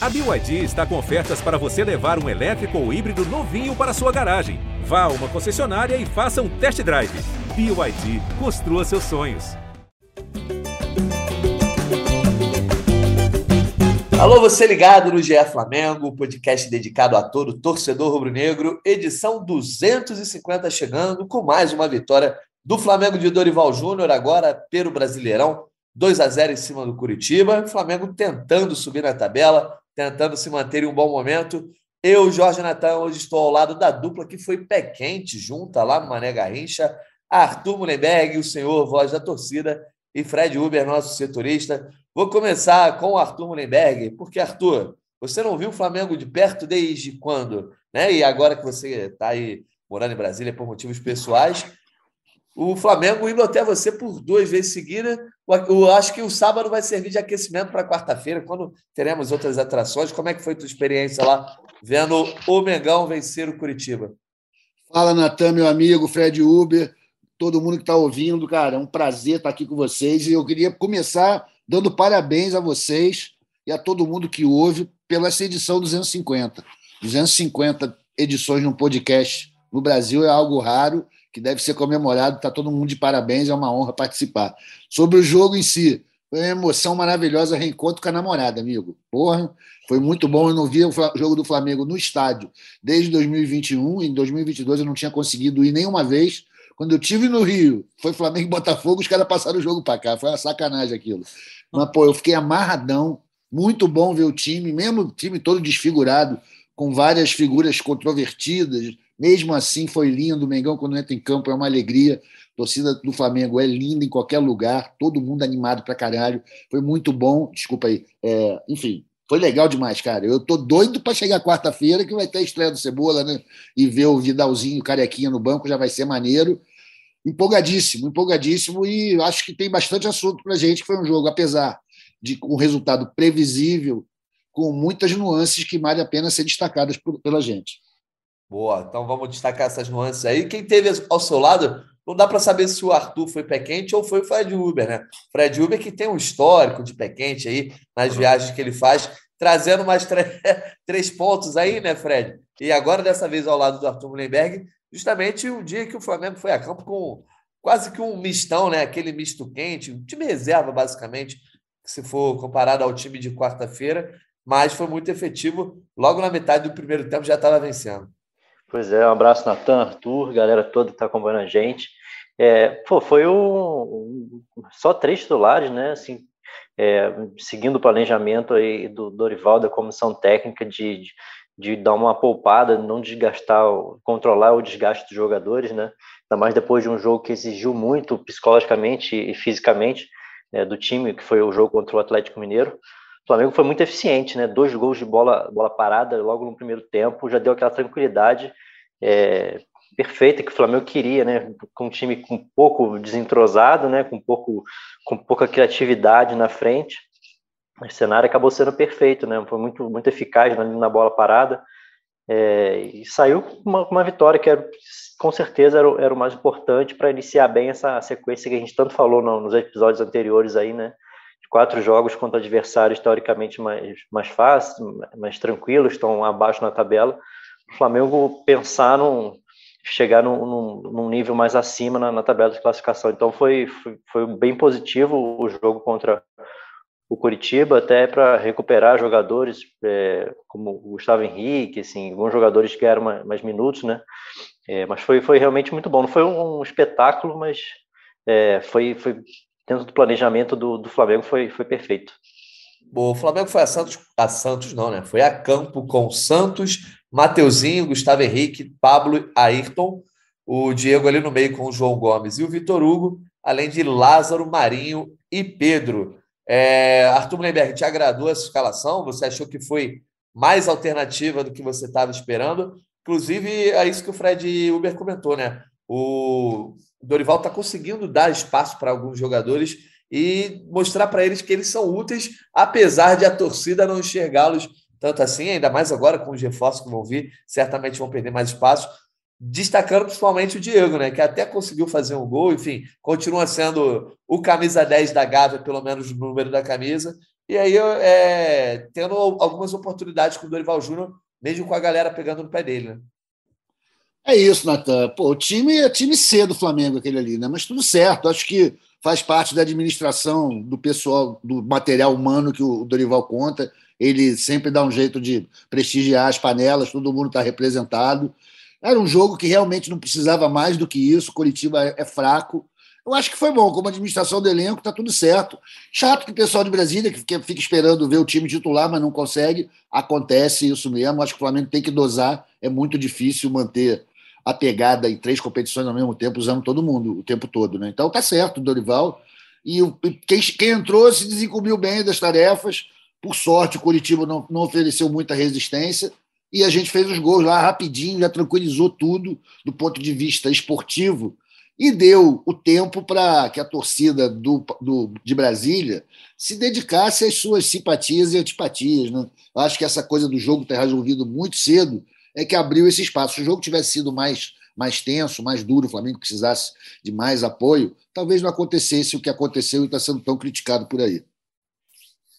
A BYD está com ofertas para você levar um elétrico ou híbrido novinho para sua garagem. Vá a uma concessionária e faça um test drive. BYD, construa seus sonhos. Alô, você ligado no GE Flamengo, podcast dedicado a todo torcedor rubro-negro, edição 250 chegando com mais uma vitória do Flamengo de Dorival Júnior, agora pelo Brasileirão, 2 a 0 em cima do Curitiba. Flamengo tentando subir na tabela, tentando se manter em um bom momento. Eu, Jorge Natan, hoje estou ao lado da dupla que foi pé quente, junta lá no Mané Garrincha, Arthur Mullenberg, o senhor voz da torcida, e Fred Uber, nosso setorista. Vou começar com o Arthur Mullenberg, porque, Arthur, você não viu o Flamengo de perto desde quando? Né? E agora que você está aí morando em Brasília por motivos pessoais, o Flamengo indo até você por duas vezes seguidas. Eu acho que o sábado vai servir de aquecimento para quarta-feira, quando teremos outras atrações. Como é que foi tua experiência lá, vendo o Mengão vencer o Curitiba? Fala, Natan, meu amigo, Fred Uber, todo mundo que está ouvindo, cara, é um prazer estar aqui com vocês. E eu queria começar dando parabéns a vocês e a todo mundo que ouve pela essa edição 250. 250 edições de um podcast no Brasil é algo raro que deve ser comemorado. Está todo mundo de parabéns, é uma honra participar. Sobre o jogo em si, foi uma emoção maravilhosa, reencontro com a namorada, amigo. Porra, foi muito bom. Eu não via o jogo do Flamengo no estádio desde 2021. Em 2022 eu não tinha conseguido ir nenhuma vez. Quando eu tive no Rio, foi Flamengo e Botafogo, os caras passaram o jogo para cá. Foi uma sacanagem aquilo. Mas, pô, eu fiquei amarradão. Muito bom ver o time, mesmo o time todo desfigurado, com várias figuras controvertidas, mesmo assim, foi lindo. O Mengão, quando entra em campo, é uma alegria. A torcida do Flamengo é linda em qualquer lugar, todo mundo animado pra caralho. Foi muito bom. Desculpa aí. É, enfim, foi legal demais, cara. Eu tô doido para chegar quarta-feira, que vai ter a estreia do Cebola, né? E ver o Vidalzinho, carequinha no banco, já vai ser maneiro. Empolgadíssimo, empolgadíssimo. E acho que tem bastante assunto pra gente, que foi um jogo, apesar de um resultado previsível, com muitas nuances que vale a pena ser destacadas por, pela gente. Boa, então vamos destacar essas nuances aí. Quem teve ao seu lado, não dá para saber se o Arthur foi pé quente ou foi o Fred Uber, né? Fred Uber que tem um histórico de pé quente aí nas viagens que ele faz, trazendo mais três pontos aí, né, Fred? E agora, dessa vez, ao lado do Arthur Mullenberg, justamente o dia que o Flamengo foi a campo com quase que um mistão, né? Aquele misto quente, um time reserva, basicamente, se for comparado ao time de quarta-feira, mas foi muito efetivo. Logo na metade do primeiro tempo já estava vencendo. Pois é, um abraço, Natan, Arthur, galera toda que está acompanhando a gente. É, pô, foi um, um, só três titulares, né? Assim, é, seguindo o planejamento aí do Dorival, da comissão técnica, de, de, de, dar uma poupada, não desgastar, controlar o desgaste dos jogadores, né? Ainda mais depois de um jogo que exigiu muito psicologicamente e fisicamente né, do time, que foi o jogo contra o Atlético Mineiro. Flamengo foi muito eficiente, né? Dois gols de bola, bola parada logo no primeiro tempo, já deu aquela tranquilidade é, perfeita que o Flamengo queria, né? Com um time com pouco desentrosado, né? Com pouco, com pouca criatividade na frente. O cenário acabou sendo perfeito, né? Foi muito, muito eficaz na, na bola parada. É, e saiu uma, uma vitória que era, com certeza era, era o mais importante para iniciar bem essa sequência que a gente tanto falou no, nos episódios anteriores aí, né? Quatro jogos contra adversários teoricamente mais, mais fáceis, mais tranquilos, estão abaixo na tabela. O Flamengo pensar num, chegar num, num, num nível mais acima na, na, tabela de classificação. Então foi, foi, foi, bem positivo o jogo contra o Curitiba, até para recuperar jogadores é, como o Gustavo Henrique, assim, alguns jogadores que ganharam mais, mais minutos, né? É, mas foi, foi realmente muito bom. Não foi um, um espetáculo, mas é, foi, foi dentro do planejamento do, do Flamengo foi, foi perfeito. Bom, o Flamengo foi a Santos, a Santos não, né? Foi a campo com Santos, Mateuzinho, Gustavo Henrique, Pablo, Ayrton, o Diego ali no meio com o João Gomes e o Vitor Hugo, além de Lázaro, Marinho e Pedro. É, Arthur Mullenberg, te agradou essa escalação? Você achou que foi mais alternativa do que você estava esperando? Inclusive, é isso que o Fred Uber comentou, né? O Dorival está conseguindo dar espaço para alguns jogadores e mostrar para eles que eles são úteis, apesar de a torcida não enxergá-los tanto assim, ainda mais agora com os reforços que vão vir, certamente vão perder mais espaço. Destacando principalmente o Diego, né? Que até conseguiu fazer um gol, enfim, continua sendo o camisa 10 da Gávea, pelo menos no número da camisa, e aí é, tendo algumas oportunidades com o Dorival Júnior, mesmo com a galera pegando no pé dele. Né? É isso, Natan. Pô, o time é time C do Flamengo, aquele ali, né? Mas tudo certo. Acho que faz parte da administração do pessoal, do material humano que o Dorival conta. Ele sempre dá um jeito de prestigiar as panelas, todo mundo está representado. Era um jogo que realmente não precisava mais do que isso. Curitiba é fraco. Eu acho que foi bom. Como administração do elenco, está tudo certo. Chato que o pessoal de Brasília que fica esperando ver o time titular, mas não consegue. Acontece isso mesmo. Acho que o Flamengo tem que dosar. É muito difícil manter a pegada em três competições ao mesmo tempo, usando todo mundo o tempo todo. Né? Então tá certo, Dorival. E quem, quem entrou se desencobriu bem das tarefas. Por sorte, o Curitiba não, não ofereceu muita resistência e a gente fez os gols lá rapidinho, já tranquilizou tudo do ponto de vista esportivo e deu o tempo para que a torcida do, do, de Brasília se dedicasse às suas simpatias e antipatias. Né? Acho que essa coisa do jogo ter resolvido muito cedo é que abriu esse espaço. Se o jogo tivesse sido mais, mais tenso, mais duro, o Flamengo precisasse de mais apoio, talvez não acontecesse o que aconteceu e está sendo tão criticado por aí.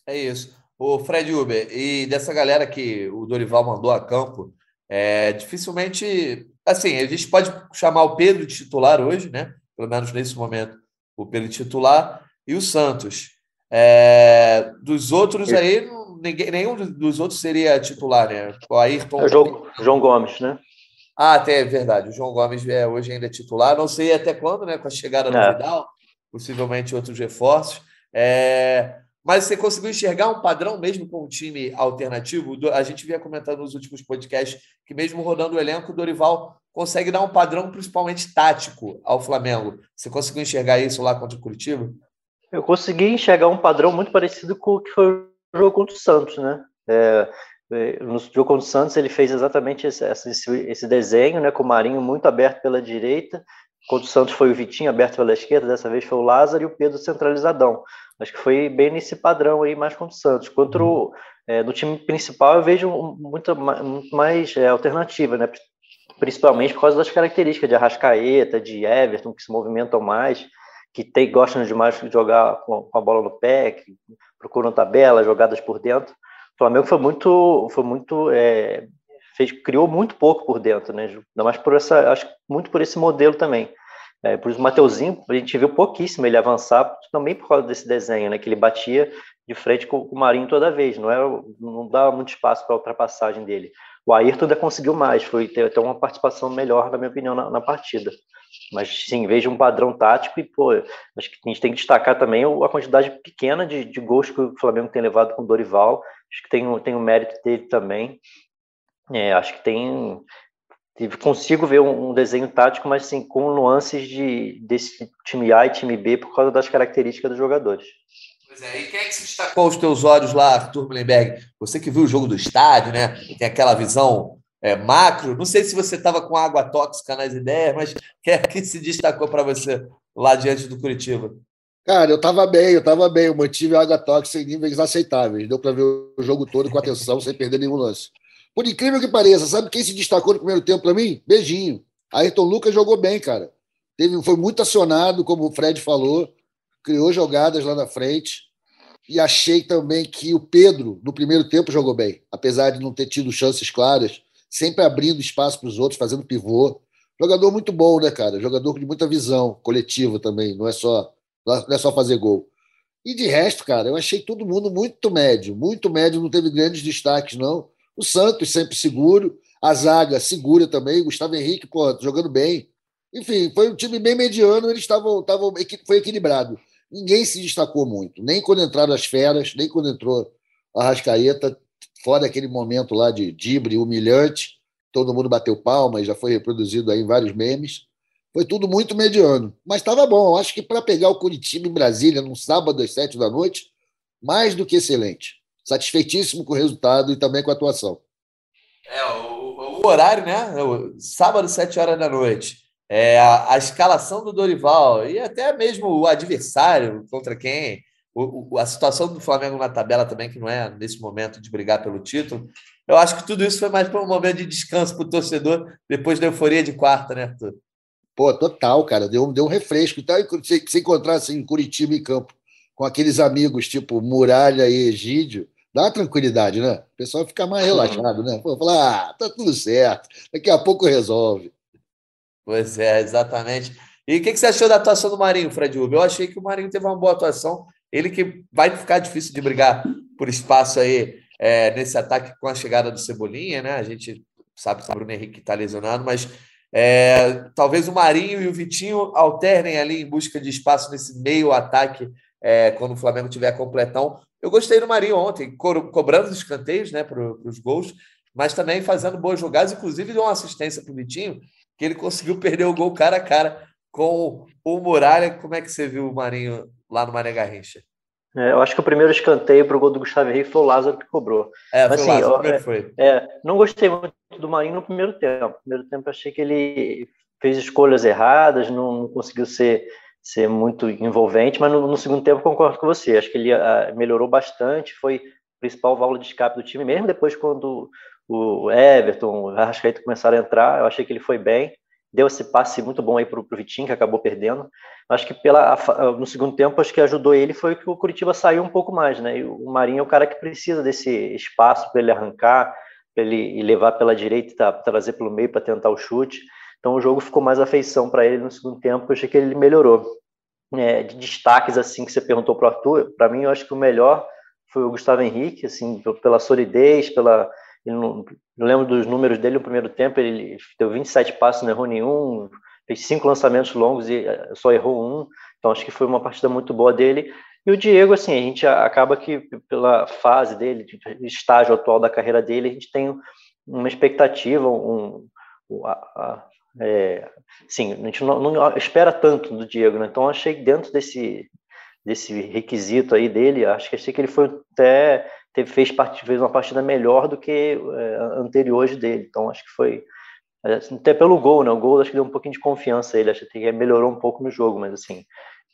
É isso. O Fred Uber, e dessa galera que o Dorival mandou a campo, é, dificilmente. Assim, a gente pode chamar o Pedro de titular hoje, né? Pelo menos nesse momento, o Pedro titular e o Santos. É, dos outros aí, ninguém, nenhum dos outros seria titular, né? O Ayrton. É o João, João Gomes, né? Ah, até é verdade. O João Gomes é, hoje ainda é titular. Não sei até quando, né? Com a chegada do é. Vidal, possivelmente outros reforços. É, mas você conseguiu enxergar um padrão mesmo com um time alternativo? A gente vinha comentando nos últimos podcasts que, mesmo rodando o elenco, o Dorival consegue dar um padrão, principalmente tático, ao Flamengo. Você conseguiu enxergar isso lá contra o Curitiba? Eu consegui enxergar um padrão muito parecido com o que foi jogo contra o Santos, né? É, é no jogo contra o Santos, ele fez exatamente esse, esse, esse desenho, né, com o Marinho muito aberto pela direita, Contra o Santos foi o Vitinho aberto pela esquerda, dessa vez foi o Lázaro e o Pedro centralizadão. Acho que foi bem nesse padrão aí, mais contra o Santos. Contra o, é, no time principal, eu vejo muito, muito mais é, alternativa, né? principalmente por causa das características de Arrascaeta, de Everton, que se movimentam mais, que tem, gostam demais de jogar com, com a bola no pé, que procuram tabela, jogadas por dentro. O Flamengo foi muito, foi muito é, fez, criou muito pouco por dentro, né? Ainda mais por essa, acho muito por esse modelo também. É, por isso, o Mateuzinho, a gente viu pouquíssimo ele avançar, também por causa desse desenho, né? Que ele batia de frente com, o Marinho toda vez, não era, não dava muito espaço para a ultrapassagem dele. O Ayrton ainda conseguiu mais, foi ter até uma participação melhor, na minha opinião, na, na partida. Mas sim, vejo um padrão tático e, pô, acho que a gente tem que destacar também a quantidade pequena de, de gols que o Flamengo tem levado com o Dorival. Acho que tem, tem o mérito dele também. É, acho que tem. Consigo ver um, desenho tático, mas sim com nuances de, desse time A e time B por causa das características dos jogadores. Pois é, e quem é que se destacou aos teus olhos lá, Arthur Mullenberg? Você que viu o jogo do estádio, né? Tem aquela visão é, macro. Não sei se você estava com água tóxica nas ideias, mas quem é que se destacou para você lá diante do Curitiba? Cara, eu estava bem, eu estava bem. Eu mantive a água tóxica em níveis aceitáveis. Deu para ver o jogo todo com atenção, sem perder nenhum lance. Por incrível que pareça, sabe quem se destacou no primeiro tempo para mim? Beijinho. Ayrton Lucas jogou bem, cara. Teve, foi muito acionado, como o Fred falou, criou jogadas lá na frente. E achei também que o Pedro, no primeiro tempo, jogou bem, apesar de não ter tido chances claras, sempre abrindo espaço para os outros, fazendo pivô. Jogador muito bom, né, cara? Jogador de muita visão coletiva também, não é só, não é só fazer gol. E de resto, cara, eu achei todo mundo muito médio, muito médio, não teve grandes destaques, não. O Santos sempre seguro, a zaga segura também, Gustavo Henrique, pô, jogando bem. Enfim, foi um time bem mediano, eles estavam, estavam foi equilibrado. Ninguém se destacou muito, nem quando entraram as feras, nem quando entrou a Rascaeta, fora aquele momento lá de dibre humilhante, todo mundo bateu palmas, já foi reproduzido aí em vários memes. Foi tudo muito mediano, mas estava bom. Acho que para pegar o Curitiba em Brasília num sábado às sete da noite, mais do que excelente satisfeitíssimo com o resultado e também com a atuação. É, o, o horário, né? Sábado, sete horas da noite. É, a, a, escalação do Dorival e até mesmo o adversário contra quem. O, a situação do Flamengo na tabela também, que não é nesse momento de brigar pelo título. Eu acho que tudo isso foi mais para um momento de descanso para o torcedor depois da euforia de quarta, né, Arthur? Pô, total, cara. Deu, deu um refresco. Tá? Se, se encontrasse em Curitiba em campo com aqueles amigos tipo Muralha e Egídio, dá uma tranquilidade, né? O pessoal fica mais relaxado, né? Pô, fala, ah, tá tudo certo, daqui a pouco resolve. Pois é, exatamente. E o que, que você achou da atuação do Marinho, Fred Uber? Eu achei que o Marinho teve uma boa atuação. Ele que vai ficar difícil de brigar por espaço aí é, nesse ataque com a chegada do Cebolinha, né? A gente sabe que o Bruno Henrique está lesionado, mas é, talvez o Marinho e o Vitinho alternem ali em busca de espaço nesse meio ataque é, quando o Flamengo tiver completão. Eu gostei do Marinho ontem, co cobrando os escanteios né, para os gols, mas também fazendo boas jogadas, inclusive deu uma assistência para o Vitinho, que ele conseguiu perder o gol cara a cara com o Muralha. Como é que você viu o Marinho lá no Mané Garrincha? É, eu acho que o primeiro escanteio para o gol do Gustavo Henrique foi o Lázaro que cobrou. É, Mas, assim, Lázaro, eu, foi. É, não gostei muito do Marinho no primeiro tempo. No primeiro tempo achei que ele fez escolhas erradas, não, não conseguiu ser ser muito envolvente, mas no, no, segundo tempo concordo com você. Acho que ele uh, melhorou bastante, foi o principal válvula de escape do time, mesmo depois quando o Everton, o Arrascaeta começaram a entrar, eu achei que ele foi bem, deu esse passe muito bom aí para o Vitinho, que acabou perdendo. Acho que pela, no segundo tempo, acho que ajudou ele foi que o Curitiba saiu um pouco mais, né? E o Marinho é o cara que precisa desse espaço para ele arrancar, para ele levar pela direita tá, trazer pelo meio para tentar o chute. Então o jogo ficou mais afeição para ele no segundo tempo, achei que ele melhorou. É, de destaques assim que você perguntou para o Arthur, para mim eu acho que o melhor foi o Gustavo Henrique, assim, pela solidez, pela não, eu lembro dos números dele no primeiro tempo, ele deu 27 passos, não errou nenhum, fez cinco lançamentos longos e eh, só errou um, então acho que foi uma partida muito boa dele. E o Diego, assim, a gente acaba que pela fase dele, estágio atual da carreira dele, a gente tem uma expectativa, um, a, a, é, sim, a gente não, não, espera tanto do Diego, né? Então achei que dentro desse desse requisito aí dele, acho que achei que ele foi até teve, fez, fez uma partida melhor do que é, anteriores dele. Então acho que foi é, até pelo gol, né? O gol acho que deu um pouquinho de confiança a ele, acho que melhorou um pouco no jogo, mas assim,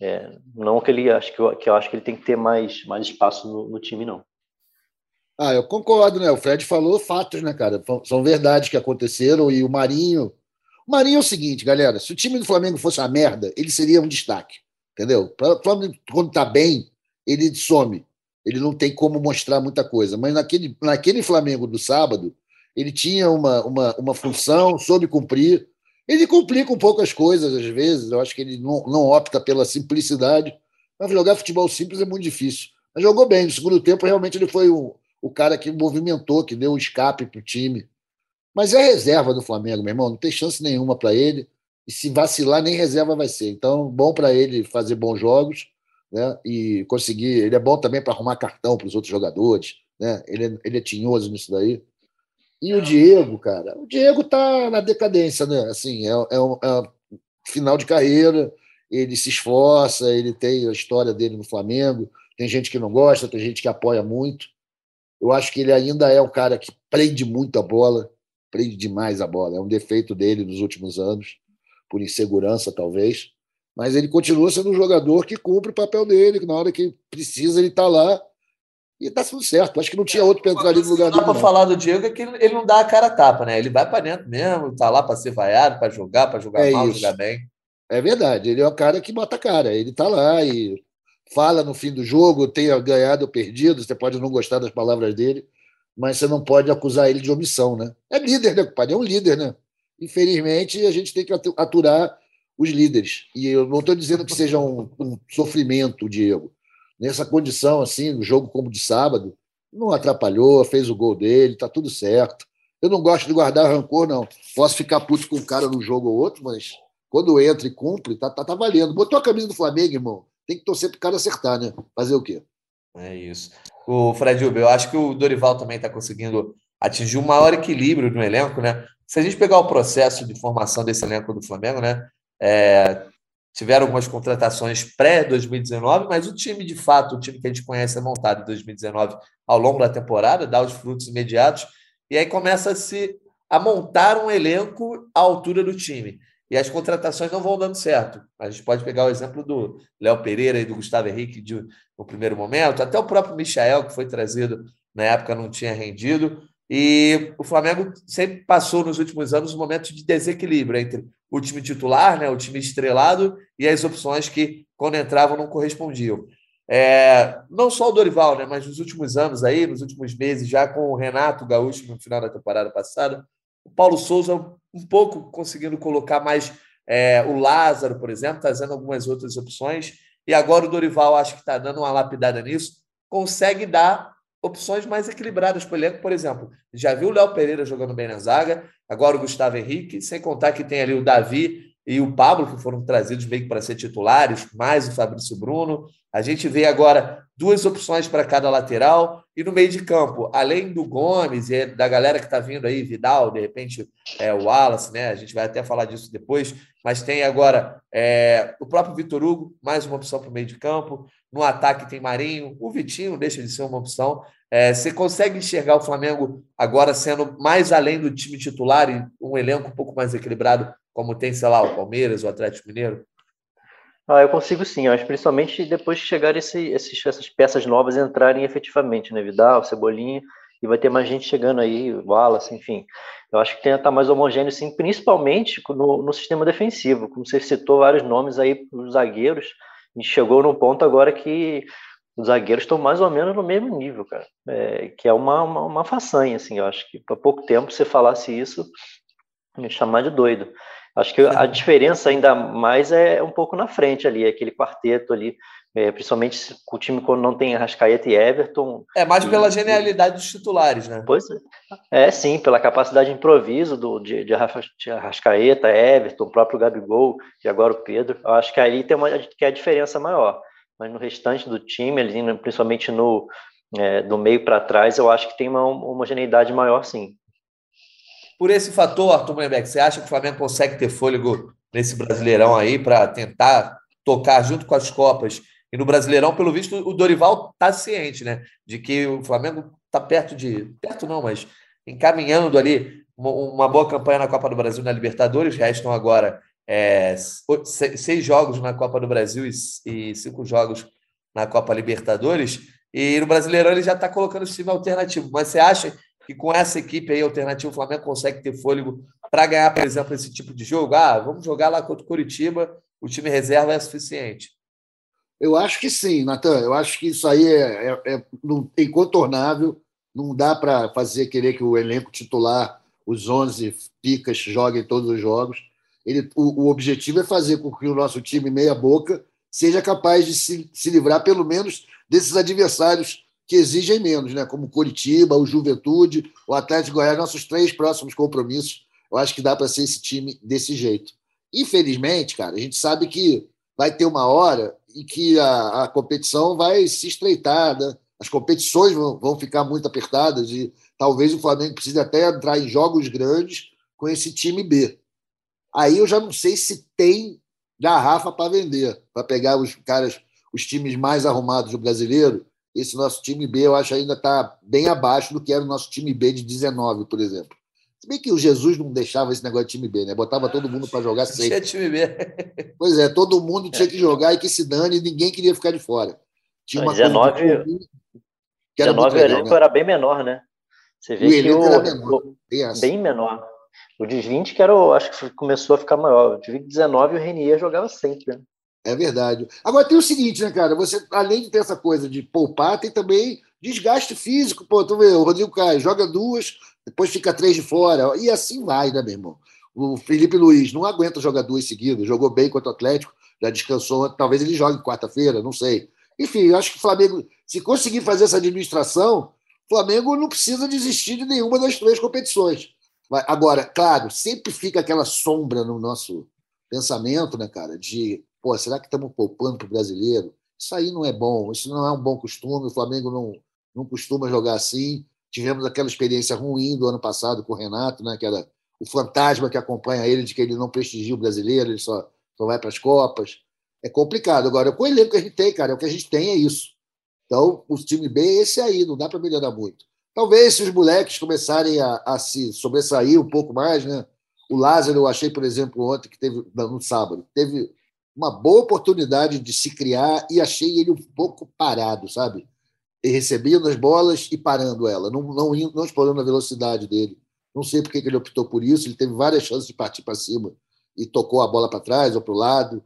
é, não que ele acho que eu, que eu acho que ele tem que ter mais mais espaço no, no time não. Ah, eu concordo, né? O Fred falou fatos, né, cara? São verdades que aconteceram e o Marinho o Marinho é o seguinte, galera: se o time do Flamengo fosse uma merda, ele seria um destaque. Entendeu? O Flamengo, quando está bem, ele some. Ele não tem como mostrar muita coisa. Mas naquele, naquele Flamengo do sábado, ele tinha uma, uma, uma função, soube cumprir. Ele complica um pouco as coisas, às vezes. Eu acho que ele não, não opta pela simplicidade. Mas jogar futebol simples é muito difícil. Mas jogou bem. No segundo tempo, realmente, ele foi o, o cara que movimentou, que deu um escape para o time. Mas é reserva do Flamengo, meu irmão, não tem chance nenhuma para ele. E se vacilar, nem reserva vai ser. Então, bom para ele fazer bons jogos né? e conseguir. Ele é bom também para arrumar cartão para os outros jogadores. Né? Ele, é, ele é tinhoso nisso daí. E o Diego, cara, o Diego tá na decadência, né? Assim, é, é, um, é um final de carreira, ele se esforça, ele tem a história dele no Flamengo. Tem gente que não gosta, tem gente que apoia muito. Eu acho que ele ainda é um cara que prende muito a bola, prende demais a bola. É um defeito dele nos últimos anos, por insegurança, talvez. Mas ele continua sendo um jogador que cumpre o papel dele, que na hora que precisa ele está lá e está tudo certo. Acho que não tinha outro para entrar ali no lugar dele. Para falar do Diego é que ele não dá a cara a tapa, né? Ele vai para dentro mesmo, está lá para ser vaiado, para jogar, para jogar é mal, isso. jogar bem. É verdade, ele é o cara que bota a cara. Ele está lá e fala no fim do jogo, tenha ganhado ou perdido, você pode não gostar das palavras dele, mas você não pode acusar ele de omissão, né? É líder, né, compadre? É um líder, né? Infelizmente, a gente tem que aturar os líderes. E eu não estou dizendo que seja um, um, sofrimento, Diego. Nessa condição, assim, no jogo como de sábado, não atrapalhou, fez o gol dele, tá tudo certo. Eu não gosto de guardar rancor, não. Posso ficar puto com um cara num jogo ou outro, mas quando entra e cumpre, tá, tá, tá valendo. Botou a camisa do Flamengo, irmão. Tem que torcer pro cara acertar, né? Fazer o quê? É isso o Fred Uber. Eu acho que o Dorival também está conseguindo atingir um maior equilíbrio no elenco, né? Se a gente pegar o processo de formação desse elenco do Flamengo, né? É, tiveram algumas contratações pré-2019, mas o time, de fato, o time que a gente conhece é montado em 2019 ao longo da temporada, dá os frutos imediatos, e aí começa a se a montar um elenco à altura do time. E as contratações não vão dando certo. A gente pode pegar o exemplo do Léo Pereira e do Gustavo Henrique de, no primeiro momento, até o próprio Michael, que foi trazido na época, não tinha rendido. E o Flamengo sempre passou nos últimos anos um momento de desequilíbrio entre o time titular, né, o time estrelado, e as opções que, quando entravam, não correspondiam. É, não só o Dorival, né, mas nos últimos anos aí, nos últimos meses, já com o Renato Gaúcho no final da temporada passada, o Paulo Souza um pouco conseguindo colocar mais é, o Lázaro, por exemplo, trazendo algumas outras opções. E agora o Dorival acho que está dando uma lapidada nisso, consegue dar opções mais equilibradas para o elenco, por exemplo. Já viu o Léo Pereira jogando bem na zaga, agora o Gustavo Henrique, sem contar que tem ali o Davi e o Pablo, que foram trazidos meio que para ser titulares, mais o Fabrício Bruno. A gente vê agora duas opções para cada lateral e no meio de campo, além do Gomes e da galera que está vindo aí, Vidal, de repente é, o Wallace, né? A gente vai até falar disso depois, mas tem agora é, o próprio Vitor Hugo, mais uma opção para o meio de campo. No ataque tem Marinho, o Vitinho deixa de ser uma opção. É, você consegue enxergar o Flamengo agora sendo mais além do time titular e um elenco um pouco mais equilibrado, como tem, sei lá, o Palmeiras, o Atlético Mineiro? Ah, eu consigo sim, acho principalmente depois que chegar esse, esses, essas peças novas entrarem efetivamente, né? Vidal, Cebolinha, e vai ter mais gente chegando aí, Wallace, enfim. Eu acho que tem estar mais homogêneo, sim, principalmente no, no sistema defensivo. Como você citou vários nomes aí os zagueiros, e chegou num ponto agora que os zagueiros estão mais ou menos no mesmo nível, cara. É, que é uma, uma, uma façanha, assim. Eu acho que há pouco tempo você falasse isso, me chamar de doido. Acho que a diferença ainda mais é um pouco na frente ali, aquele quarteto ali, é, principalmente o time quando não tem Arrascaeta e Everton. É mais pela genialidade dos titulares, né? Pois é. É, sim, pela capacidade de improviso do, de, de Arrascaeta, Everton, o próprio Gabigol e agora o Pedro. Eu acho que ali tem uma que é a diferença maior. Mas no restante do time, ali, principalmente no é, do meio para trás, eu acho que tem uma homogeneidade maior, sim. Por esse fator, Arthur Moebeck, você acha que o Flamengo consegue ter fôlego nesse Brasileirão aí para tentar tocar junto com as Copas? E no Brasileirão, pelo visto, o Dorival está ciente, né? De que o Flamengo está perto de. Perto não, mas encaminhando ali uma boa campanha na Copa do Brasil na Libertadores. Restam agora é, seis jogos na Copa do Brasil e cinco jogos na Copa Libertadores. E no Brasileirão ele já está colocando o time alternativo. Mas você acha que com essa equipe aí alternativa o Flamengo consegue ter fôlego para ganhar, por exemplo, esse tipo de jogo? Ah, vamos jogar lá contra o Curitiba, o time reserva é suficiente. Eu acho que sim, Natan. Eu acho que isso aí é, é, é incontornável. Não dá para fazer querer que o elenco titular, os 11 picas, joguem todos os jogos. Ele, o, o objetivo é fazer com que o nosso time meia-boca seja capaz de se, se livrar, pelo menos, desses adversários que exigem menos, né? como Curitiba, o Juventude, o Atlético Goiás, nossos três próximos compromissos. Eu acho que dá para ser esse time desse jeito. Infelizmente, cara, a gente sabe que vai ter uma hora em que a, a competição vai se estreitar, né? as competições vão, vão ficar muito apertadas e talvez o Flamengo precise até entrar em jogos grandes com esse time B. Aí eu já não sei se tem garrafa para vender, para pegar os caras, os times mais arrumados do brasileiro esse nosso time B, eu acho ainda está bem abaixo do que era o nosso time B de 19, por exemplo. Se bem que o Jesus não deixava esse negócio de time B, né? Botava todo mundo para jogar sempre. Tinha time B. Pois é, todo mundo tinha que jogar e que se dane, e ninguém queria ficar de fora. Tinha uma 19, coisa que era 19 legal, o né? era bem menor, né? Você vê o que o, era menor, o, bem menor. O de 20 que era, acho que começou a ficar maior. O de 19 o Renier jogava sempre, né? É verdade. Agora tem o seguinte, né, cara? Você, além de ter essa coisa de poupar, tem também desgaste físico. Pô, tu vê, o Rodrigo Caio joga duas, depois fica três de fora. E assim vai, né, meu irmão? O Felipe Luiz não aguenta jogar duas seguidas, jogou bem contra o Atlético, já descansou. Talvez ele jogue quarta-feira, não sei. Enfim, eu acho que o Flamengo, se conseguir fazer essa administração, o Flamengo não precisa desistir de nenhuma das três competições. Agora, claro, sempre fica aquela sombra no nosso pensamento, né, cara, de Pô, será que estamos poupando para o brasileiro? Isso aí não é bom, isso não é um bom costume. O Flamengo não, não costuma jogar assim. Tivemos aquela experiência ruim do ano passado com o Renato, né, que era o fantasma que acompanha ele, de que ele não prestigia o brasileiro, ele só, só vai para as Copas. É complicado. Agora, com o elenco que a gente tem, cara, o que a gente tem é isso. Então, o time B é esse aí, não dá para melhorar muito. Talvez se os moleques começarem a, a, se sobressair um pouco mais, né? O Lázaro, eu achei, por exemplo, ontem, que teve, no sábado, teve uma boa oportunidade de se criar e achei ele um pouco parado, sabe? Ele recebendo as bolas e parando ela, não, não, não explorando a velocidade dele. Não sei por que ele optou por isso, ele teve várias chances de partir para cima e tocou a bola para trás ou para o lado.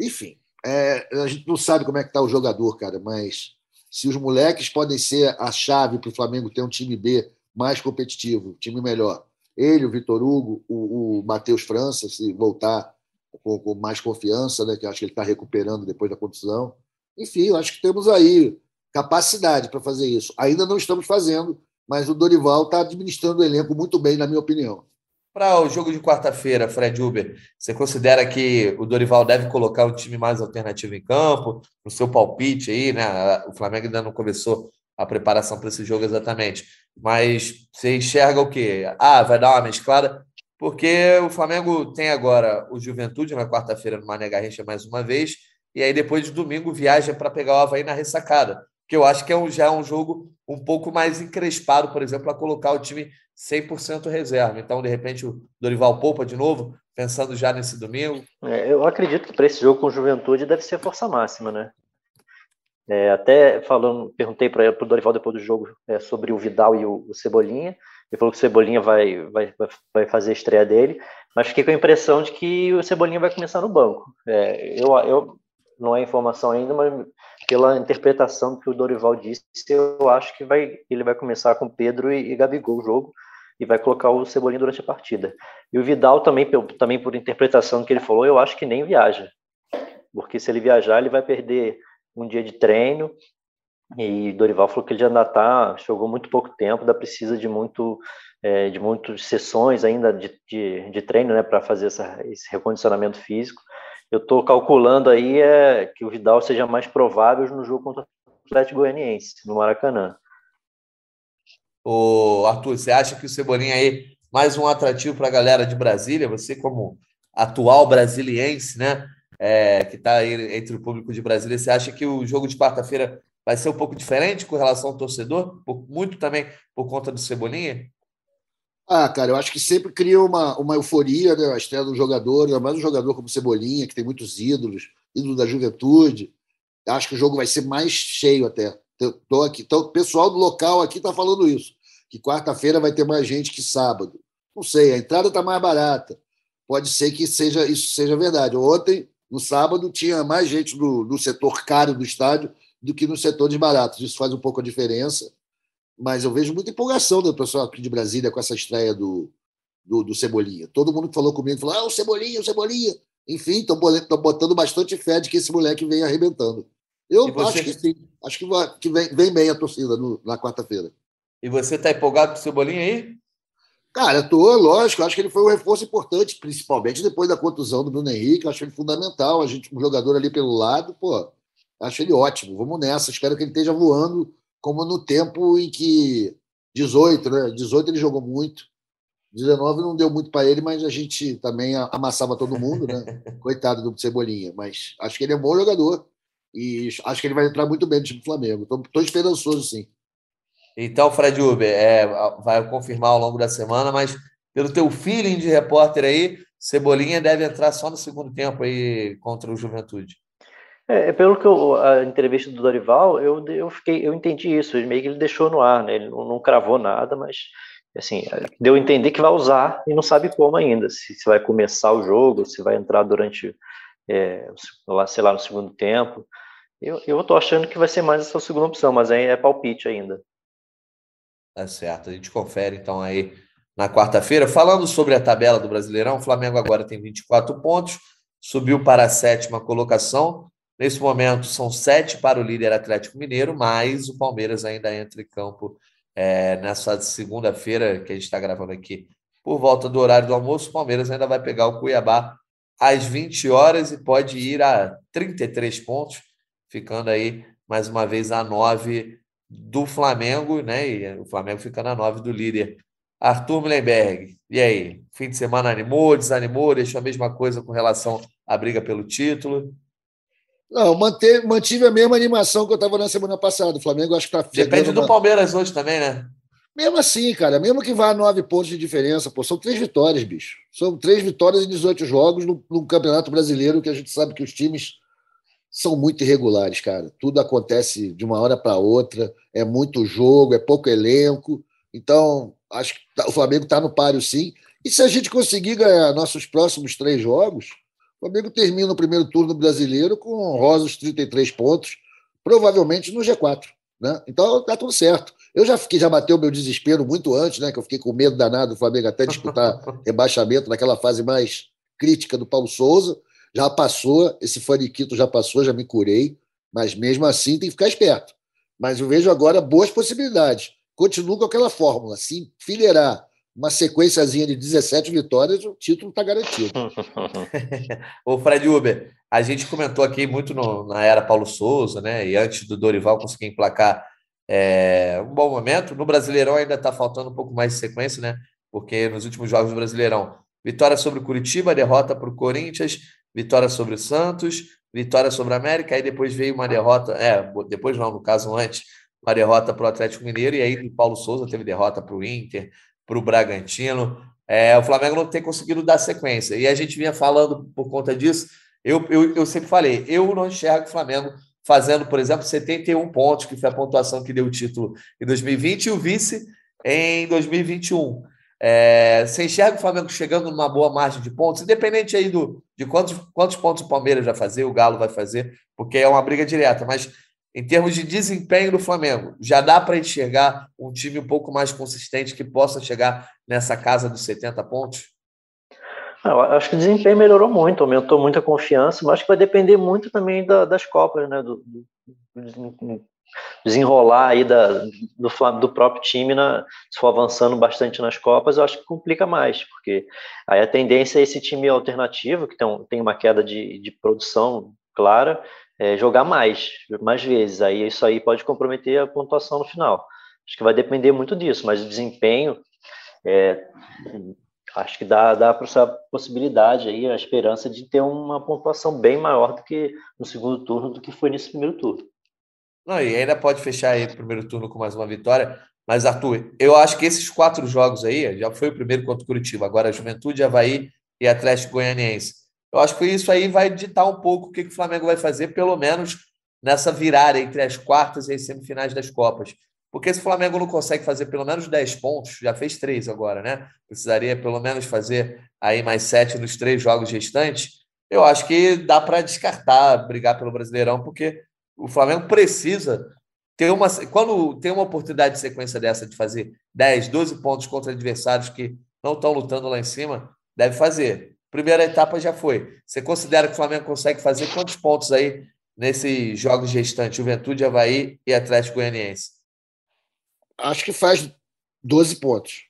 Enfim, é, a gente não sabe como é que está o jogador, cara, mas se os moleques podem ser a chave para o Flamengo ter um time B mais competitivo, time melhor. Ele, o Vitor Hugo, o, o Matheus França, se voltar com, com, mais confiança, né, que acho que ele está recuperando depois da contusão. Enfim, acho que temos aí capacidade para fazer isso. Ainda não estamos fazendo, mas o Dorival está administrando o elenco muito bem, na minha opinião. Para o jogo de quarta-feira, Fred Uber, você considera que o Dorival deve colocar um time mais alternativo em campo? No seu palpite aí, né? O Flamengo ainda não começou a preparação para esse jogo exatamente. Mas você enxerga o quê? Ah, vai dar uma mesclada? Porque o Flamengo tem agora o Juventude na quarta-feira no Mané Garrincha mais uma vez, e aí depois de domingo viaja para pegar o Havaí na ressacada, que eu acho que é um, já é um jogo um pouco mais encrespado, por exemplo, a colocar o time 100% reserva. Então, de repente, o Dorival poupa de novo, pensando já nesse domingo. É, eu acredito que para esse jogo com Juventude deve ser força máxima, né? É, até falando, perguntei para o Dorival depois do jogo é, sobre o Vidal e o, o, Cebolinha. Ele falou que o Cebolinha vai, vai, vai fazer a estreia dele, mas fiquei com a impressão de que o Cebolinha vai começar no banco. É, eu, eu não é informação ainda, mas pela interpretação que o Dorival disse, eu acho que vai, ele vai começar com Pedro e, e Gabigol o jogo e vai colocar o Cebolinha durante a partida. E o Vidal também, também por interpretação que ele falou, eu acho que nem viaja, porque se ele viajar ele vai perder um dia de treino e Dorival falou que ele ainda está, jogou muito pouco tempo, ainda precisa de muito é, de muitas sessões ainda de, de, de treino, né, para fazer essa, esse recondicionamento físico. Eu estou calculando aí é, que o Vidal seja mais provável no jogo contra o Atlético Goianiense, no Maracanã. O Arthur, você acha que o Cebolinha aí mais um atrativo para a galera de Brasília? Você como atual brasiliense, né, é, que está aí entre o público de Brasília, você acha que o jogo de quarta-feira vai ser um pouco diferente com relação ao torcedor? Muito também por conta do Cebolinha? Ah, cara, eu acho que sempre cria uma, uma euforia, né? A estreia do jogador, ainda mais um jogador como Cebolinha, que tem muitos ídolos, ídolo da juventude. Acho que o jogo vai ser mais cheio até. Aqui, então, o pessoal do local aqui está falando isso, que quarta-feira vai ter mais gente que sábado. Não sei, a entrada está mais barata. Pode ser que seja isso seja verdade. Ontem, no sábado, tinha mais gente no, no setor caro do estádio do que no setor de baratos. Isso faz um pouco a diferença, mas eu vejo muita empolgação do pessoal aqui de Brasília com essa estreia do, do, do Cebolinha. Todo mundo que falou comigo falou: ah, o Cebolinha, o Cebolinha. Enfim, estão botando bastante fé de que esse moleque vem arrebentando. Eu você... acho que sim. Acho que, vai, que vem, vem, bem a torcida no, na quarta-feira. E você está empolgado com o Cebolinha aí? Cara, estou, lógico. Acho que ele foi um reforço importante, principalmente depois da contusão do Bruno Henrique. Acho ele fundamental. A gente, um jogador ali pelo lado, pô, Acho ele ótimo. Vamos nessa. Espero que ele esteja voando como no tempo em que 18, né? 18 ele jogou muito. 19 não deu muito para ele, mas a gente também amassava todo mundo, né? Coitado do Cebolinha. Mas acho que ele é um bom jogador e acho que ele vai entrar muito bem no time do Flamengo. Estou esperançoso, sim. Então, Fred Uber, é, vai confirmar ao longo da semana, mas pelo teu feeling de repórter aí, Cebolinha deve entrar só no segundo tempo aí contra o Juventude. É, é, pelo que eu, a entrevista do Dorival, eu, eu fiquei, eu entendi isso, meio que ele deixou no ar, né? Ele não, não cravou nada, mas assim, deu a entender que vai usar e não sabe como ainda, se, se vai começar o jogo, se vai entrar durante, é, sei lá, no segundo tempo. Eu, eu tô achando que vai ser mais essa segunda opção, mas é palpite ainda. Tá certo, a gente confere então aí na quarta-feira. Falando sobre a tabela do Brasileirão, o Flamengo agora tem 24 pontos, subiu para a sétima colocação, Nesse momento, são sete para o líder Atlético Mineiro, mas o Palmeiras ainda entra em campo é, nessa segunda-feira, que a gente está gravando aqui, por volta do horário do almoço. O Palmeiras ainda vai pegar o Cuiabá às 20 horas e pode ir a 33 pontos, ficando aí mais uma vez a 9 do Flamengo, né? E o Flamengo ficando a 9 do líder. Arthur Mullenberg, e aí? Fim de semana animou, desanimou, deixou a mesma coisa com relação à briga pelo título? Não, mantive a mesma animação que eu estava na semana passada. O Flamengo acho que está Depende do uma... Palmeiras hoje também, né? Mesmo assim, cara, mesmo que vá a nove pontos de diferença, pô, são três vitórias, bicho. São três vitórias em 18 jogos no Campeonato Brasileiro, que a gente sabe que os times são muito irregulares, cara. Tudo acontece de uma hora para outra, é muito jogo, é pouco elenco. Então, acho que tá, o Flamengo está no páreo sim. E se a gente conseguir ganhar nossos próximos três jogos, O Flamengo termina o primeiro turno brasileiro com honrosos 33 pontos, provavelmente no G4. Né? Então tá tudo certo. Eu já fiquei, já bateu meu desespero muito antes, né? Que eu fiquei com medo danado do Flamengo até disputar rebaixamento naquela fase mais crítica do Paulo Souza. Já passou, esse faniquito já passou, já me curei, mas mesmo assim tem que ficar esperto. Mas eu vejo agora boas possibilidades. Continuo com aquela fórmula, se enfileirar uma sequenciazinha de 17 vitórias, o título está garantido. Ô, Fred Uber, a gente comentou aqui muito no, na era Paulo Souza, né? E antes do Dorival conseguir emplacar é, um bom momento. No Brasileirão ainda está faltando um pouco mais de sequência, né? Porque nos últimos jogos do Brasileirão, vitória sobre o Curitiba, derrota para o Corinthians, vitória sobre o Santos, vitória sobre o América, aí depois veio uma derrota, é, depois não, no caso antes, uma derrota para o Atlético Mineiro, e aí o Paulo Souza teve derrota para o Inter, para o Bragantino. É, o Flamengo não tem conseguido dar sequência. E a gente vinha falando por conta disso. Eu, eu, eu sempre falei, eu não enxergo o Flamengo fazendo, por exemplo, 71 pontos, que foi a pontuação que deu o título em 2020, e o vice em 2021. É, você enxerga o Flamengo chegando numa boa margem de pontos, independente aí do, de quantos, quantos pontos o Palmeiras vai fazer, o Galo vai fazer, porque é uma briga direta, mas em termos de desempenho do Flamengo, já dá para enxergar um time um pouco mais consistente que possa chegar nessa casa dos 70 pontos? Ah, eu acho que o desempenho melhorou muito, aumentou muita confiança, mas acho que vai depender muito também da, das Copas, né? Do, do, desenrolar aí da, do, do próprio time, na, se for avançando bastante nas Copas, eu acho que complica mais, porque aí a tendência é esse time alternativo, que tem, tem uma queda de, de produção clara, é, jogar mais, mais vezes. Aí isso aí pode comprometer a pontuação no final. Acho que vai depender muito disso, mas o desempenho é, acho que dá, dá para essa possibilidade aí, a esperança de ter uma pontuação bem maior do que no segundo turno do que foi nesse primeiro turno. Não, e ainda pode fechar aí o primeiro turno com mais uma vitória. Mas, Arthur, eu acho que esses quatro jogos aí, já foi o primeiro contra o Curitiba, agora Juventude, Havaí e Atlético Goianiense. Eu acho que isso aí vai ditar um pouco o que, que o Flamengo vai fazer, pelo menos nessa virada entre as quartas e as semifinais das Copas. Porque se o Flamengo não consegue fazer pelo menos 10 pontos, já fez três agora, né? Precisaria pelo menos fazer aí mais sete nos três jogos restantes. Eu acho que dá para descartar brigar pelo Brasileirão, porque o Flamengo precisa ter uma. Quando tem uma oportunidade de sequência dessa de fazer 10, 12 pontos contra adversários que não estão lutando lá em cima, deve fazer. Primeira etapa já foi. Você considera que o Flamengo consegue fazer quantos pontos aí nesses jogos restantes? Juventude, Havaí e Atlético Goianiense? Acho que faz 12 pontos.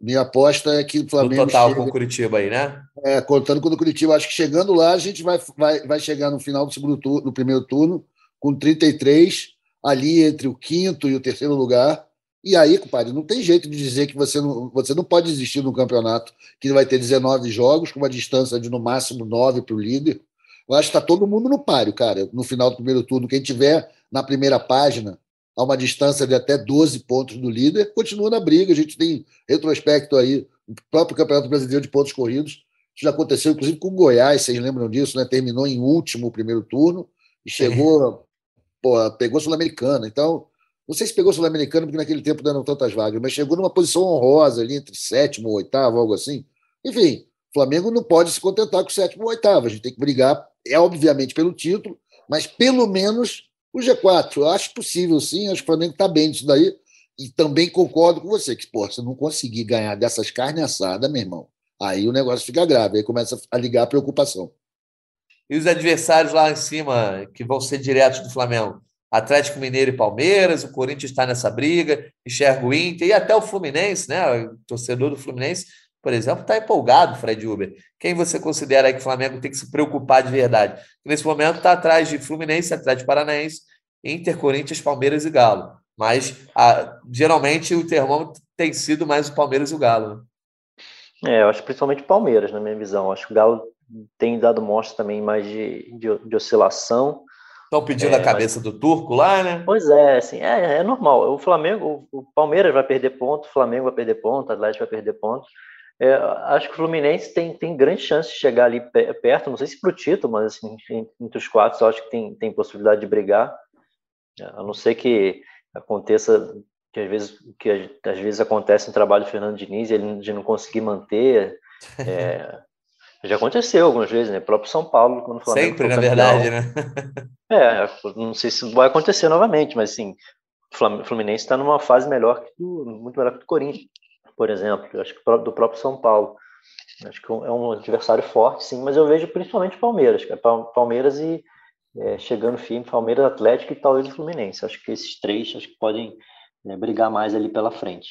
Minha aposta é que o Flamengo. No total chega... com o Curitiba aí, né? É, contando com o Curitiba. Acho que chegando lá, a gente vai, vai, vai chegar no final do segundo turno, do primeiro turno, com 33, ali entre o quinto e o terceiro lugar. E aí, compadre, não tem jeito de dizer que você não, você não pode existir no campeonato que vai ter 19 jogos, com uma distância de no máximo 9 para o líder. Eu acho que está todo mundo no páreo, cara. No final do primeiro turno, quem tiver na primeira página a uma distância de até 12 pontos do líder, continua na briga. A gente tem retrospecto aí, o próprio Campeonato Brasileiro de Pontos Corridos. Isso já aconteceu, inclusive, com o Goiás, vocês lembram disso, né? Terminou em último o primeiro turno e chegou, pô, pegou Sul-Americana. Então, não sei se pegou Sul-Americano, porque naquele tempo não tantas vagas, mas chegou numa posição honrosa ali entre sétimo e oitavo, algo assim. Enfim, o Flamengo não pode se contentar com sétimo ou oitavo. A gente tem que brigar, é obviamente pelo título, mas pelo menos o G4. Eu acho possível, sim. Acho que o Flamengo está bem nisso daí. E também concordo com você, que, pô, se não conseguir ganhar dessas carnes assadas, meu irmão, aí o negócio fica grave, aí começa a ligar a preocupação. E os adversários lá em cima, que vão ser diretos do Flamengo? Atlético Mineiro e Palmeiras, o Corinthians está nessa briga, enxerga o Inter e até o Fluminense, né? O torcedor do Fluminense, por exemplo, está empolgado, Fred Uber. Quem você considera que o Flamengo tem que se preocupar de verdade? Nesse momento está atrás de Fluminense, Atlético Paranaense, Inter, Corinthians, Palmeiras e Galo. Mas a, geralmente o termômetro tem sido mais o Palmeiras e o Galo. Né? É, eu acho principalmente o Palmeiras, na minha visão. Eu acho que o Galo tem dado mostra também mais de, de, de oscilação. Estão pedindo é, a cabeça mas... do turco lá, né? Pois é, assim, é, é normal. O Flamengo, o, Palmeiras vai perder ponto, o Flamengo vai perder ponto, o Atlético vai perder ponto. É, acho que o Fluminense tem, tem grande chance de chegar ali perto, não sei se para o título, mas assim, entre os quatro eu acho que tem, tem possibilidade de brigar. A não ser que aconteça que às vezes que às vezes acontece no trabalho do Fernando Diniz, ele de não conseguir manter é, Já aconteceu algumas vezes, né? O próprio São Paulo, quando o Flamengo Sempre, na verdade, né? é, não sei se vai acontecer novamente, mas assim, o Fluminense está numa fase melhor que do, muito melhor que o Corinthians, por exemplo. Eu acho que do próprio São Paulo. Acho que é um adversário forte, sim, mas eu vejo principalmente Palmeiras, cara. Palmeiras e é, chegando firme, Palmeiras, Atlético e talvez o Fluminense. Acho que esses três acho que podem é, brigar mais ali pela frente.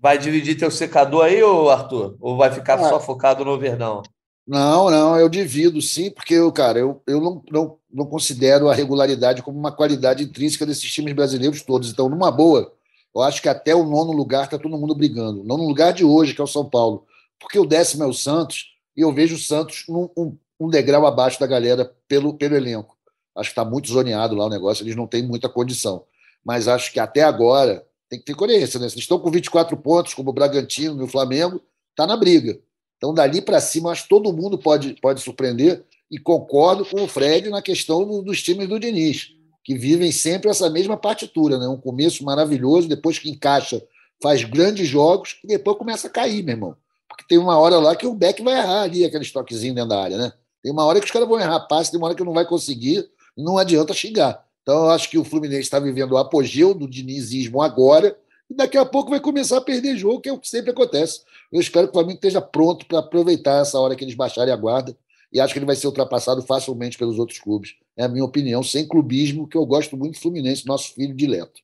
Vai dividir teu secador aí, ou Arthur? Ou vai ficar ah. só focado no Verdão? Não, não, eu divido sim, porque eu, cara, eu, eu não, não, não considero a regularidade como uma qualidade intrínseca desses times brasileiros todos. Então, numa boa, eu acho que até o nono lugar está todo mundo brigando. Nono lugar de hoje, que é o São Paulo. Porque o décimo é o Santos, e eu vejo o Santos num, um, um degrau abaixo da galera pelo, pelo elenco. Acho que está muito zoneado lá o negócio, eles não têm muita condição. Mas acho que até agora tem que ter coerência, né? Eles estão com 24 pontos, como o Bragantino e o Flamengo, está na briga. Então, dali para cima, acho que todo mundo pode, pode surpreender. E concordo com o Fred na questão do, dos times do Diniz, que vivem sempre essa mesma partitura, né? Um começo maravilhoso, depois que encaixa, faz grandes jogos e depois começa a cair, meu irmão. Porque tem uma hora lá que o Beck vai errar ali, aquele toquezinho dentro da área, né? Tem uma hora que os caras vão errar passe, tem uma hora que não vai conseguir, não adianta xingar. Então, eu acho que o Fluminense está vivendo o apogeu do dinizismo agora, e daqui a pouco vai começar a perder jogo, que é o que sempre acontece. Eu espero que o Flamengo esteja pronto para aproveitar essa hora que eles baixarem a guarda e acho que ele vai ser ultrapassado facilmente pelos outros clubes. É a minha opinião, sem clubismo, que eu gosto muito do Fluminense, nosso filho dileto.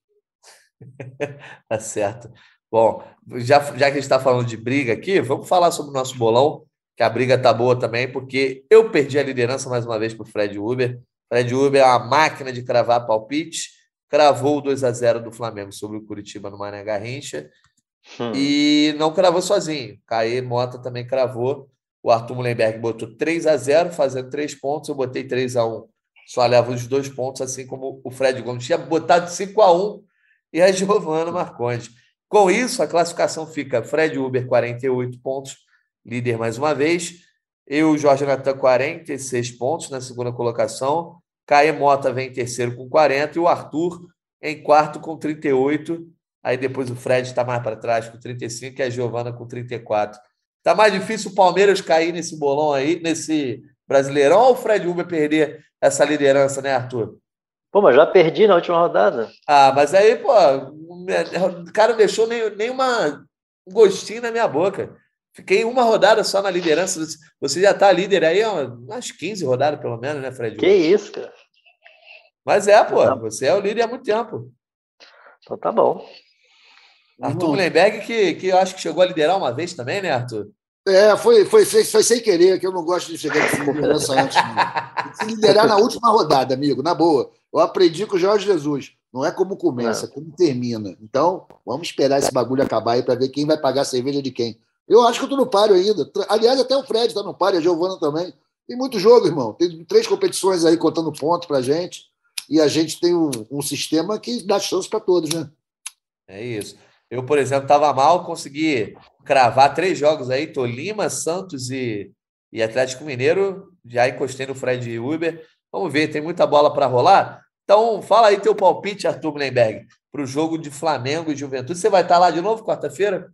tá certo. Bom, já, já que a gente está falando de briga aqui, vamos falar sobre o nosso bolão, que a briga tá boa também, porque eu perdi a liderança mais uma vez para o Fred Uber. Fred Uber é uma máquina de cravar palpite cravou o 2 a 0 do Flamengo sobre o Curitiba no Mané Garrincha hum. e não cravou sozinho. Caê Mota também cravou. O Arthur Mullenberg botou 3 a 0 fazendo três pontos. Eu botei 3 a 1 só leva os dois pontos, assim como o Fred Gomes tinha botado 5 a 1 e a Giovana Marcondes. Com isso, a classificação fica Fred Uber, 48 pontos, líder mais uma vez. Eu, Jorge Natan, 46 pontos na segunda colocação. Caê Mota vem em terceiro com 40 e o Arthur em quarto com 38. Aí depois o Fred está mais para trás com 35 e a Giovana com 34. Tá mais difícil o Palmeiras cair nesse bolão aí, nesse Brasileirão, ou o Fred Uber perder essa liderança, né, Arthur? Pô, mas já perdi na última rodada. Ah, mas aí, pô, o cara não deixou nem, nem uma, um gostinho na minha boca. Fiquei uma rodada só na liderança. Você já está líder aí umas 15 rodadas, pelo menos, né, Fred? Que isso, cara. Mas é, pô. Você é o líder há muito tempo. Então tá bom. Arthur Mullenberg, que, que eu acho que chegou a liderar uma vez também, né, Arthur? É, foi, foi, foi, foi sem querer, que eu não gosto de chegar com liderança antes. Se liderar na última rodada, amigo, na boa. Eu aprendi com o Jorge Jesus. Não é como começa, é como termina. Então, vamos esperar esse bagulho acabar aí para ver quem vai pagar a cerveja de quem. Eu acho que eu estou no páreo ainda. Aliás, até o Fred está no páreo, a Giovana também. Tem muito jogo, irmão. Tem três competições aí contando pontos para gente. E a gente tem um, um sistema que dá chance para todos, né? É isso. Eu, por exemplo, estava mal, consegui cravar três jogos aí: Tolima, Santos e, e Atlético Mineiro. Já encostei no Fred Uber. Vamos ver, tem muita bola para rolar. Então, fala aí teu palpite, Arthur Blenberg, para o jogo de Flamengo e Juventude. Você vai estar lá de novo quarta-feira?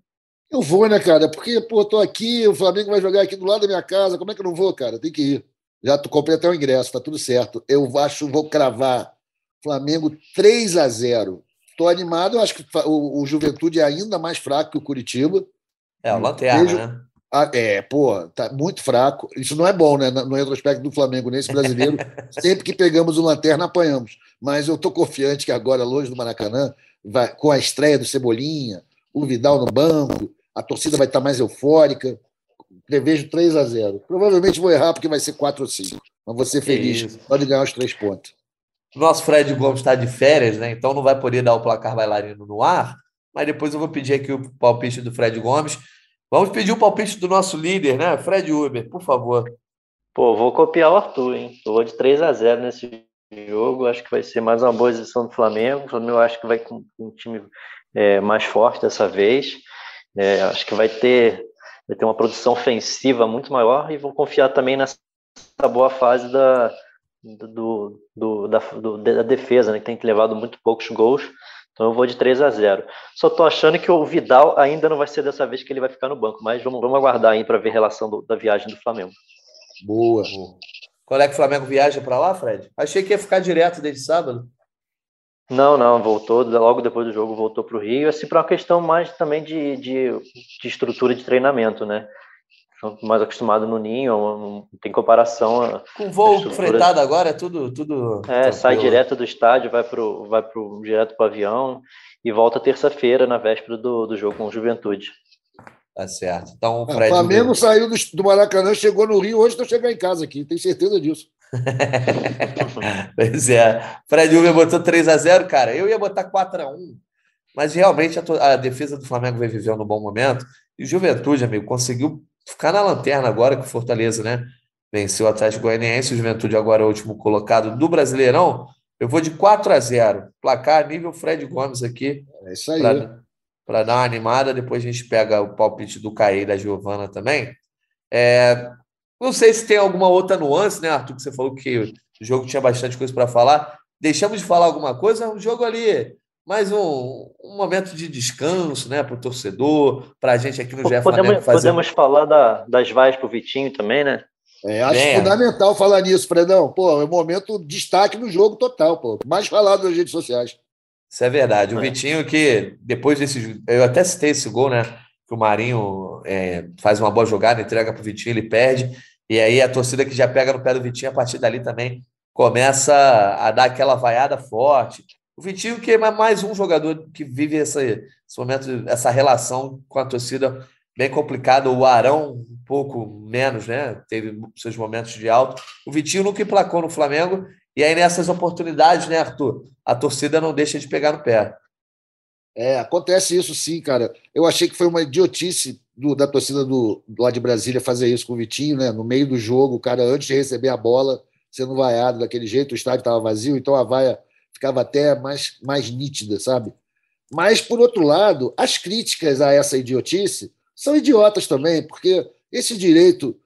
Eu vou, né, cara? Porque, pô, tô aqui, o Flamengo vai jogar aqui do lado da minha casa. Como é que eu não vou, cara? Tem que ir. Já comprei até o ingresso, tá tudo certo. Eu acho, vou cravar Flamengo 3 a 0 Estou animado, eu acho que o, o, Juventude é ainda mais fraco que o Curitiba. É, o Lanterna, Vejo... né? Ah, é, pô, tá muito fraco. Isso não é bom, né? No retrospecto do Flamengo, nesse brasileiro, sempre que pegamos o Lanterna, apanhamos. Mas eu tô confiante que agora, longe do Maracanã, vai, com a estreia do Cebolinha, o Vidal no banco, a torcida vai estar mais eufórica. Prevejo 3 a 0 Provavelmente vou errar porque vai ser 4 ou 5. Mas vou ser feliz. Isso. Pode ganhar os três pontos. Nosso Fred Gomes está de férias, né? Então não vai poder dar o placar bailarino no ar. Mas depois eu vou pedir aqui o palpite do Fred Gomes. Vamos pedir o palpite do nosso líder, né? Fred Uber, por favor. Pô, vou copiar o Arthur, hein? Eu vou de 3 a 0 nesse jogo. Acho que vai ser mais uma boa edição do Flamengo. O Flamengo acho que vai com um time é, mais forte dessa vez. É, acho que vai ter, vai ter uma produção ofensiva muito maior e vou confiar também nessa boa fase da, do, do, da, do, da defesa, né, que tem levado muito poucos gols. Então eu vou de 3 a 0 Só tô achando que o Vidal ainda não vai ser dessa vez que ele vai ficar no banco, mas vamos, vamos aguardar aí para ver a relação do, da viagem do Flamengo. Boa. Quando é que o Flamengo viaja para lá, Fred? Achei que ia ficar direto desde sábado. Não, não, voltou, logo depois do jogo voltou para o Rio, assim, para uma questão mais também de, de, de, estrutura de treinamento, né? Mais acostumados no Ninho, não tem comparação. Com voo estrutura... fretado agora, é tudo. tudo é, sai direto do estádio, vai, pro, vai pro, direto para o avião e volta terça-feira, na véspera do, do jogo com o Juventude. Tá certo. Então, o Fred. O Flamengo saiu do, do Maracanã, chegou no Rio, hoje estou chegando em casa aqui, tenho certeza disso. pois é. Fred Uber botou 3 a 0 cara. Eu ia botar 4 a 1 mas realmente a, a defesa do Flamengo vem vivendo um bom momento. E o Juventude, amigo, conseguiu ficar na lanterna agora com o Fortaleza, né? Venceu o Atlético Goianiense, o Juventude agora é o último colocado do Brasileirão. Eu vou de 4 a 0 Placar nível Fred Gomes aqui. É isso aí para dar uma animada. Depois a gente pega o palpite do Caí da Giovana também. É, não sei se tem alguma outra nuance, né, Arthur? Que você falou que o jogo tinha bastante coisa para falar. Deixamos de falar alguma coisa? Um jogo ali, mais um, um momento de descanso, né, para o torcedor, para a gente aqui no GE podemos, fazer. Podemos falar da, das vaias para o Vitinho também, né? É, acho Bem, fundamental falar nisso, Fredão. Pô, é um momento destaque no jogo total, pô. Mais falado nas redes sociais. Isso é verdade. O é. Vitinho, que depois desse. Eu até citei esse gol, né? Que o Marinho é, faz uma boa jogada, entrega para o Vitinho, ele perde. E aí a torcida que já pega no pé do Vitinho, a partir dali também começa a dar aquela vaiada forte. O Vitinho, que é mais um jogador que vive essa, esse momento, essa relação com a torcida bem complicada. O Arão, um pouco menos, né? Teve seus momentos de alto. O Vitinho nunca emplacou no Flamengo e aí, nessas oportunidades, né, Arthur? A torcida não deixa de pegar no pé. É, acontece isso sim, cara. Eu achei que foi uma idiotice do, da torcida do, do lá de Brasília fazer isso com o Vitinho, né? No meio do jogo, o cara, antes de receber a bola, sendo vaiado daquele jeito, o estádio estava vazio, então a vaia ficava até mais, mais nítida, sabe? Mas, por outro lado, as críticas a essa idiotice são idiotas também, porque esse direito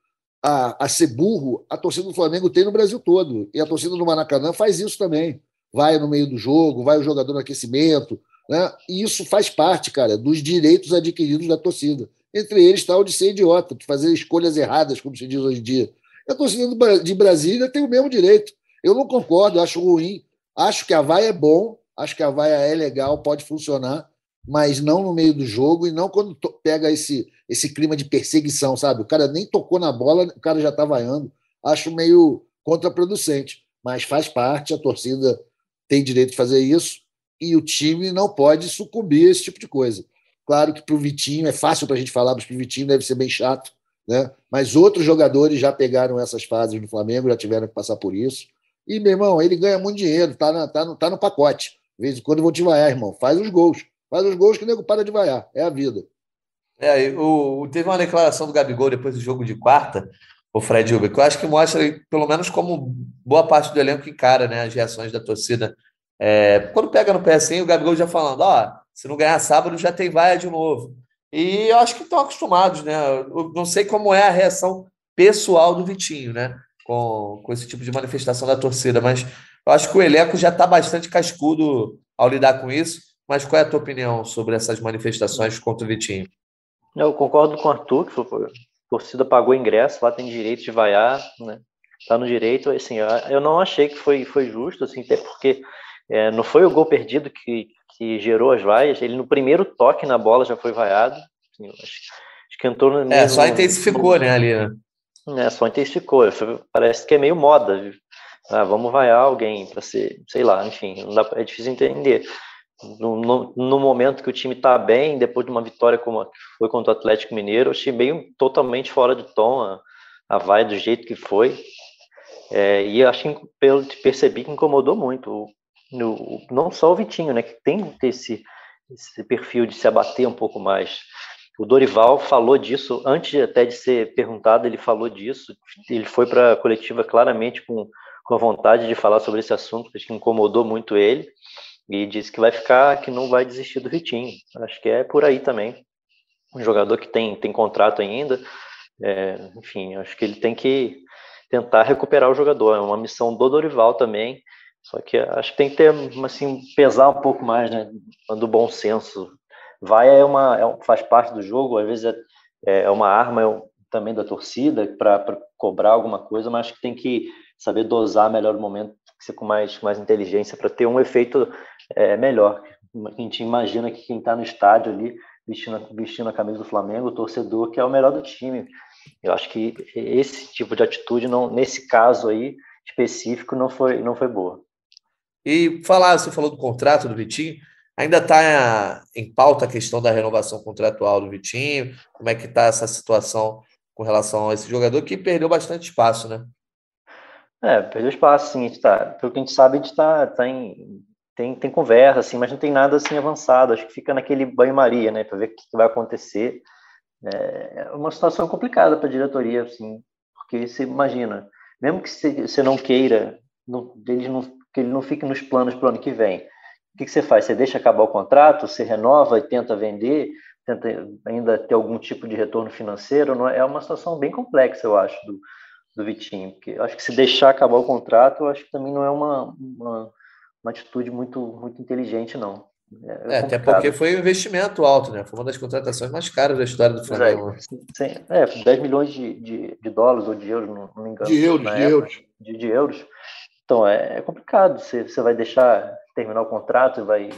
a, a ser burro, a torcida do Flamengo tem no Brasil todo. E a torcida do Maracanã faz isso também. Vai no meio do jogo, vai o jogador no aquecimento. Né? E isso faz parte, cara, dos direitos adquiridos da torcida. Entre eles está o de ser idiota, de fazer escolhas erradas, como se diz hoje em dia. A torcida de Brasília tem o mesmo direito. Eu não concordo, acho ruim. Acho que a vaia é bom, acho que a vaia é legal, pode funcionar, mas não no meio do jogo e não quando pega esse, esse clima de perseguição, sabe? O cara nem tocou na bola, o cara já está vaiando. Acho meio contraproducente, mas faz parte, a torcida tem direito de fazer isso e o time não pode sucumbir a esse tipo de coisa. Claro que para o Vitinho, é fácil para a gente falar, mas para o Vitinho deve ser bem chato, né? mas outros jogadores já pegaram essas fases no Flamengo, já tiveram que passar por isso. E, meu irmão, ele ganha muito dinheiro, tá, tá, no, tá no pacote. De vez em quando eu vou te vaiar, irmão. Faz os gols. Faz os gols que o nego para de vaiar. É a vida. É, o, teve uma declaração do Gabigol depois do jogo de quarta, o Fred Uber, que eu acho que mostra, pelo menos como boa parte do elenco encara né, as reações da torcida. É, quando pega no pé assim, o Gabigol já falando, ó, se não ganhar sábado já tem vaia de novo. E eu acho que estão acostumados, né? Eu não sei como é a reação pessoal do Vitinho, né? Com, com esse tipo de manifestação da torcida, mas eu acho que o elenco já está bastante cascudo ao lidar com isso. Mas qual é a tua opinião sobre essas manifestações contra o Vitinho? Eu concordo com o Arthur, que a torcida pagou ingresso, lá tem direito de vaiar, né? Tá no direito, assim, eu não achei que foi, foi justo, assim, até porque é, não foi o gol perdido que, que gerou as vaias, ele no primeiro toque na bola já foi vaiado, assim, acho, acho, que entrou no É, só intensificou, no, né, ali, né? É, só intensificou, parece que é meio moda, ah, vamos vaiar alguém para ser, sei lá, enfim, dá, é difícil entender no, no, no, momento que o time está bem, depois de uma vitória como foi contra o Atlético Mineiro, eu achei meio totalmente fora de tom a, a vai do jeito que foi. É, e acho que pelo percebi que incomodou muito. No, não só o Vitinho, né, que tem esse, esse perfil de se abater um pouco mais. O Dorival falou disso antes até de ser perguntado, ele falou disso. Ele foi para a coletiva claramente com, com a vontade de falar sobre esse assunto, que incomodou muito ele e disse que vai ficar, que não vai desistir do Vitinho. Acho que é por aí também. Um jogador que tem, tem contrato ainda, é, enfim, acho que ele tem que tentar recuperar o jogador. É uma missão do Dorival também. Só que acho que tem que ter, assim, pesar um pouco mais, né, do bom senso. Vai é uma, é, faz parte do jogo, às vezes é, é uma arma é também da torcida para cobrar alguma coisa, mas acho que tem que saber dosar melhor o momento, ser com mais, mais inteligência para ter um efeito é, melhor. A gente imagina que quem está no estádio ali vestindo, vestindo a camisa do Flamengo, o torcedor que é o melhor do time. Eu acho que esse tipo de atitude, não, nesse caso aí específico, não foi, não foi boa. E falar, você falou do contrato do Vitinho, ainda está em pauta a questão da renovação contratual do Vitinho, como é que está essa situação com relação a esse jogador que perdeu bastante espaço, né? É, perdeu espaço, sim. Tá, pelo que a gente sabe, a gente está tá em tem, tem conversa, assim, mas não tem nada assim avançado. Acho que fica naquele banho-maria, né, para ver o que, vai acontecer. É, é uma situação complicada para a diretoria, assim, porque você imagina, mesmo que você não queira, não, ele não, que ele não fique nos planos para o ano que vem, o que, que você faz? Você deixa acabar o contrato, você renova e tenta vender, tenta ainda ter algum tipo de retorno financeiro? Não é, é uma situação bem complexa, eu acho, do, do Vitinho, porque acho que se deixar acabar o contrato, eu acho que também não é uma, uma uma atitude muito, muito inteligente, não. É, é até porque foi um investimento alto, né? Foi uma das contratações mais caras da história do Flamengo. É, é 10 milhões de, de, de, dólares ou de euros, não, não me engano. De euros, de época, euros. De, de, euros. Então, é, é complicado. Você, você vai deixar terminar o contrato e vai,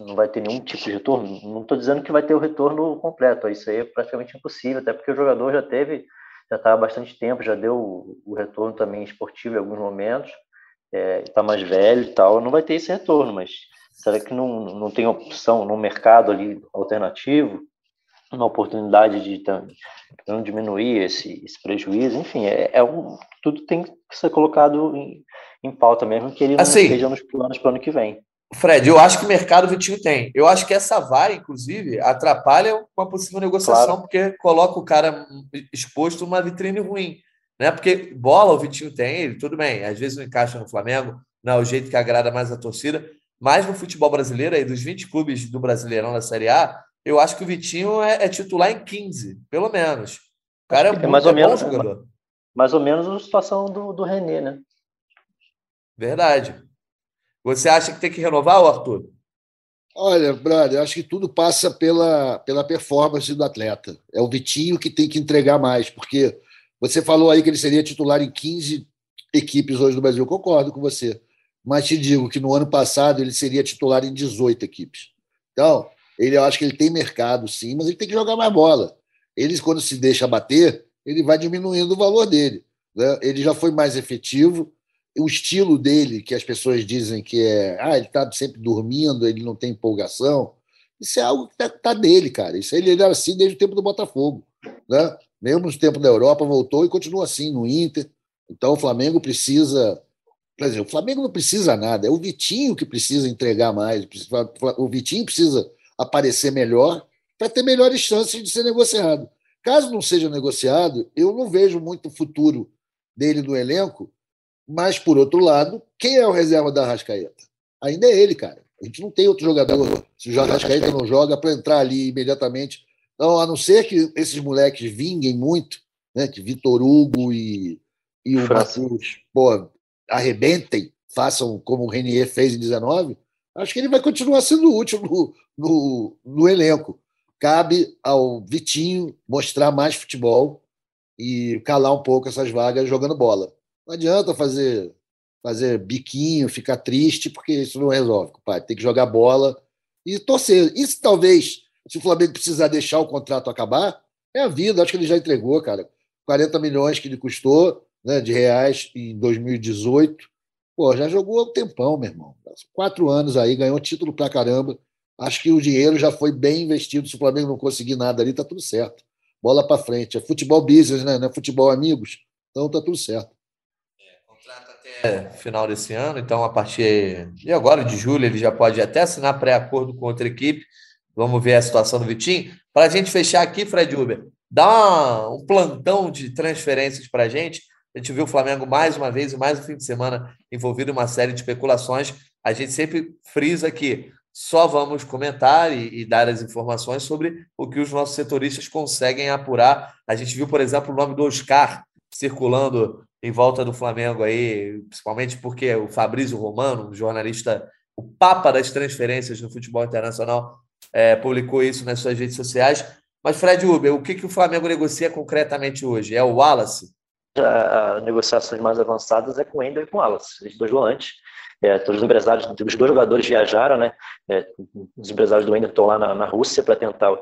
não vai ter nenhum tipo de retorno. Não estou dizendo que vai ter o retorno completo. Isso aí é praticamente impossível, até porque o jogador já teve, já está há bastante tempo, já deu o, retorno também esportivo em alguns momentos está é, tá mais velho e tal, não vai ter esse retorno, mas será que não, não tem opção no mercado ali alternativo, uma oportunidade de não diminuir esse, esse prejuízo? Enfim, é, é um, tudo tem que ser colocado em, em pauta mesmo, que ele não assim, esteja nos planos para o ano que vem. Fred, eu acho que o mercado Vitinho tem. Eu acho que essa vai, inclusive, atrapalha uma possível negociação, claro. porque coloca o cara exposto numa vitrine ruim. Né? Porque bola o Vitinho tem, ele, tudo bem, às vezes não encaixa no Flamengo, não é o jeito que agrada mais a torcida, mas no futebol brasileiro, aí dos 20 clubes do Brasileirão da Série A, eu acho que o Vitinho é, é titular em 15, pelo menos. O cara é, é, muito, mais ou é menos, jogador. Mais ou menos a situação do, do René, né? Verdade. Você acha que tem que renovar, Arthur? Olha, brother, eu acho que tudo passa pela, pela performance do atleta. É o Vitinho que tem que entregar mais, porque você falou aí que ele seria titular em 15 equipes hoje do Brasil. Eu concordo com você. Mas te digo que no ano passado ele seria titular em 18 equipes. Então, ele, eu acho que ele tem mercado, sim, mas ele tem que jogar mais bola. Ele, quando se deixa bater, ele vai diminuindo o valor dele. Né? Ele já foi mais efetivo. O estilo dele, que as pessoas dizem que é. Ah, ele está sempre dormindo, ele não tem empolgação. Isso é algo que está tá dele, cara. Isso ele era assim desde o tempo do Botafogo. Né? mesmo no tempo da Europa, voltou e continua assim no Inter. Então o Flamengo precisa. Quer dizer, o Flamengo não precisa nada, é o Vitinho que precisa entregar mais. O Vitinho precisa aparecer melhor para ter melhores chances de ser negociado. Caso não seja negociado, eu não vejo muito futuro dele no elenco, mas, por outro lado, quem é o reserva da Rascaeta? Ainda é ele, cara. A gente não tem outro jogador. Se o Rascaeta não joga, para entrar ali imediatamente então, a não ser que esses moleques vinguem muito, né, que Vitor Hugo e, e o Matheus arrebentem, façam como o Renier fez em 19, acho que ele vai continuar sendo útil no, no, no elenco. Cabe ao Vitinho mostrar mais futebol e calar um pouco essas vagas jogando bola. Não adianta fazer fazer biquinho, ficar triste, porque isso não resolve, pai. Tem que jogar bola e torcer. Isso talvez se o Flamengo precisar deixar o contrato acabar, é a vida. Acho que ele já entregou, cara. 40 milhões que ele custou né, de reais em 2018. Pô, já jogou um tempão, meu irmão. Quatro anos aí, ganhou título pra caramba. Acho que o dinheiro já foi bem investido. Se o Flamengo não conseguir nada ali, tá tudo certo. Bola para frente. É futebol business, né? Não é futebol amigos. Então tá tudo certo. É, contrato até final desse ano, então a partir de agora, de julho, ele já pode até assinar pré-acordo com outra equipe. Vamos ver a situação do Vitinho. Para a gente fechar aqui, Fred Uber, dá um plantão de transferências para a gente. A gente viu o Flamengo mais uma vez, mais um fim de semana envolvido em uma série de especulações. A gente sempre frisa que só vamos comentar e, e, dar as informações sobre o que os nossos setoristas conseguem apurar. A gente viu, por exemplo, o nome do Oscar circulando em volta do Flamengo aí, principalmente porque o Fabrício Romano, jornalista, o papa das transferências no futebol internacional, é, publicou isso nas suas redes sociais. Mas, Fred Uber, o que, que o Flamengo negocia concretamente hoje? É o Wallace? As negociações mais avançadas é com o Ender e com o Wallace, os dois volantes. É, todos os empresários, os dois jogadores viajaram, né? É, os empresários do Ender estão lá na, na Rússia para tentar,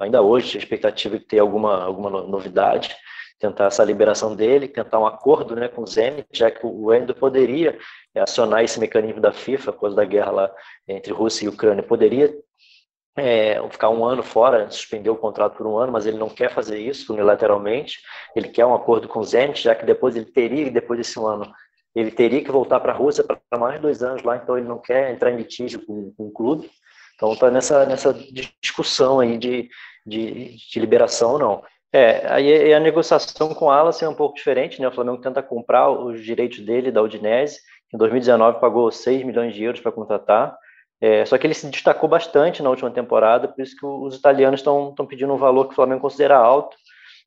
ainda hoje, a expectativa de ter alguma, alguma novidade, tentar essa liberação dele, tentar um acordo né, com o Zenit, já que o Ender poderia acionar esse mecanismo da FIFA, por causa da guerra lá entre Rússia e Ucrânia, poderia é, ficar um ano fora, suspender o contrato por um ano, mas ele não quer fazer isso unilateralmente. Ele quer um acordo com o Zenit, já que depois ele teria, depois desse um ano, ele teria que voltar para a Rússia para mais dois anos lá, então ele não quer entrar em litígio com, com o clube. Então está nessa, nessa discussão aí de, de, de liberação ou não. É, aí a negociação com o Alas é um pouco diferente, né? O Flamengo tenta comprar os direitos dele da Udinese, em 2019 pagou 6 milhões de euros para contratar. É, só que ele se destacou bastante na última temporada, por isso que os italianos estão pedindo um valor que o Flamengo considera alto.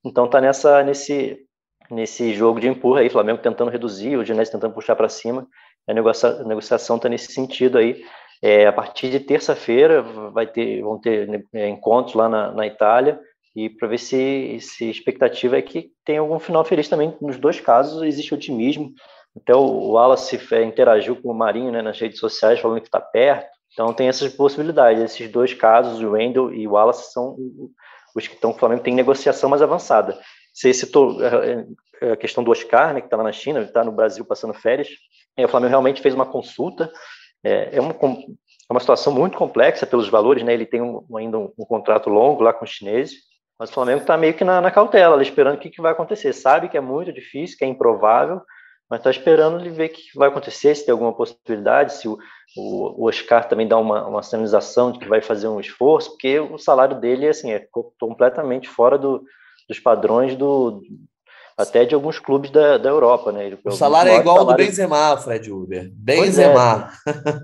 Então está nessa nesse nesse jogo de empurra aí, Flamengo tentando reduzir, o Ginés tentando puxar para cima. A, negocia, a negociação está nesse sentido aí. É, a partir de terça-feira vai ter vão ter é, encontros lá na, na Itália e para ver se, se expectativa é que tem algum final feliz também. Nos dois casos existe otimismo. Até o Wallace é, interagiu com o Marinho né, nas redes sociais, falando que está perto. Então tem essas possibilidades. Esses dois casos, o Wendel e o Wallace, são os que estão. O Flamengo tem negociação mais avançada. Você citou é, é, a questão do Oscar, né, que está lá na China, está no Brasil passando férias. O Flamengo realmente fez uma consulta. É, é, uma, é uma situação muito complexa pelos valores, né? Ele tem um, ainda um, um, contrato longo lá com os chineses, mas o Flamengo está meio que na, na cautela, esperando o que, que vai acontecer. Sabe que é muito difícil, que é improvável, mas está esperando ele ver o que vai acontecer, se tem alguma possibilidade, se o, o, o Oscar também dá uma, uma sinalização de que vai fazer um esforço, porque o salário dele assim, é completamente fora do, dos padrões do até de alguns clubes da, da Europa, né? o salário é igual ao do Benzema, Fred Uber. Benzema.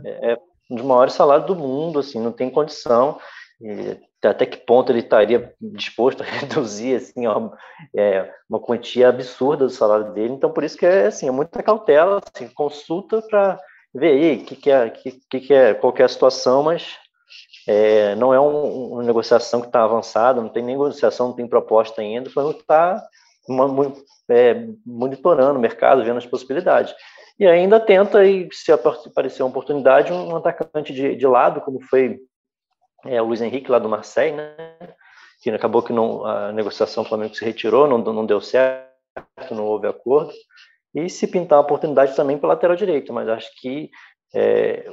É, é, um dos maiores salários do mundo, assim, não tem condição. E até que ponto ele estaria disposto a reduzir assim, ó, é, uma quantia absurda do salário dele. Então, por isso que é assim, é muita cautela, assim, consulta para ver aí que que é, que, que é, qual que é a situação, mas é, não é um, uma negociação que está avançada, não tem nem negociação, não tem proposta ainda, o Flamengo está é, monitorando o mercado, vendo as possibilidades. E ainda tenta, e se aparecer uma oportunidade, um atacante de, de lado, como foi é, o Luiz Henrique lá do Marseille, né? que acabou que não, a negociação do Flamengo se retirou, não, não deu certo, não houve acordo. E se pintar a oportunidade também para lateral direito, mas acho que é,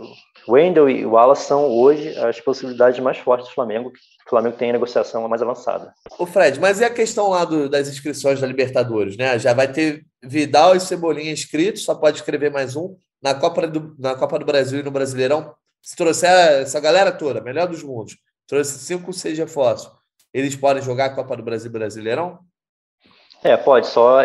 Wendel e Wallace são hoje as possibilidades mais fortes do Flamengo. O Flamengo tem a negociação mais avançada. O Fred, mas e a questão lá do, das inscrições da Libertadores, né? Já vai ter Vidal e Cebolinha inscritos, só pode escrever mais um. Na Copa do, na Copa do Brasil e no Brasileirão, se trouxer essa galera toda, melhor dos mundos, trouxe cinco, seis reforços, eles podem jogar a Copa do Brasil Brasileirão? É, pode. Só,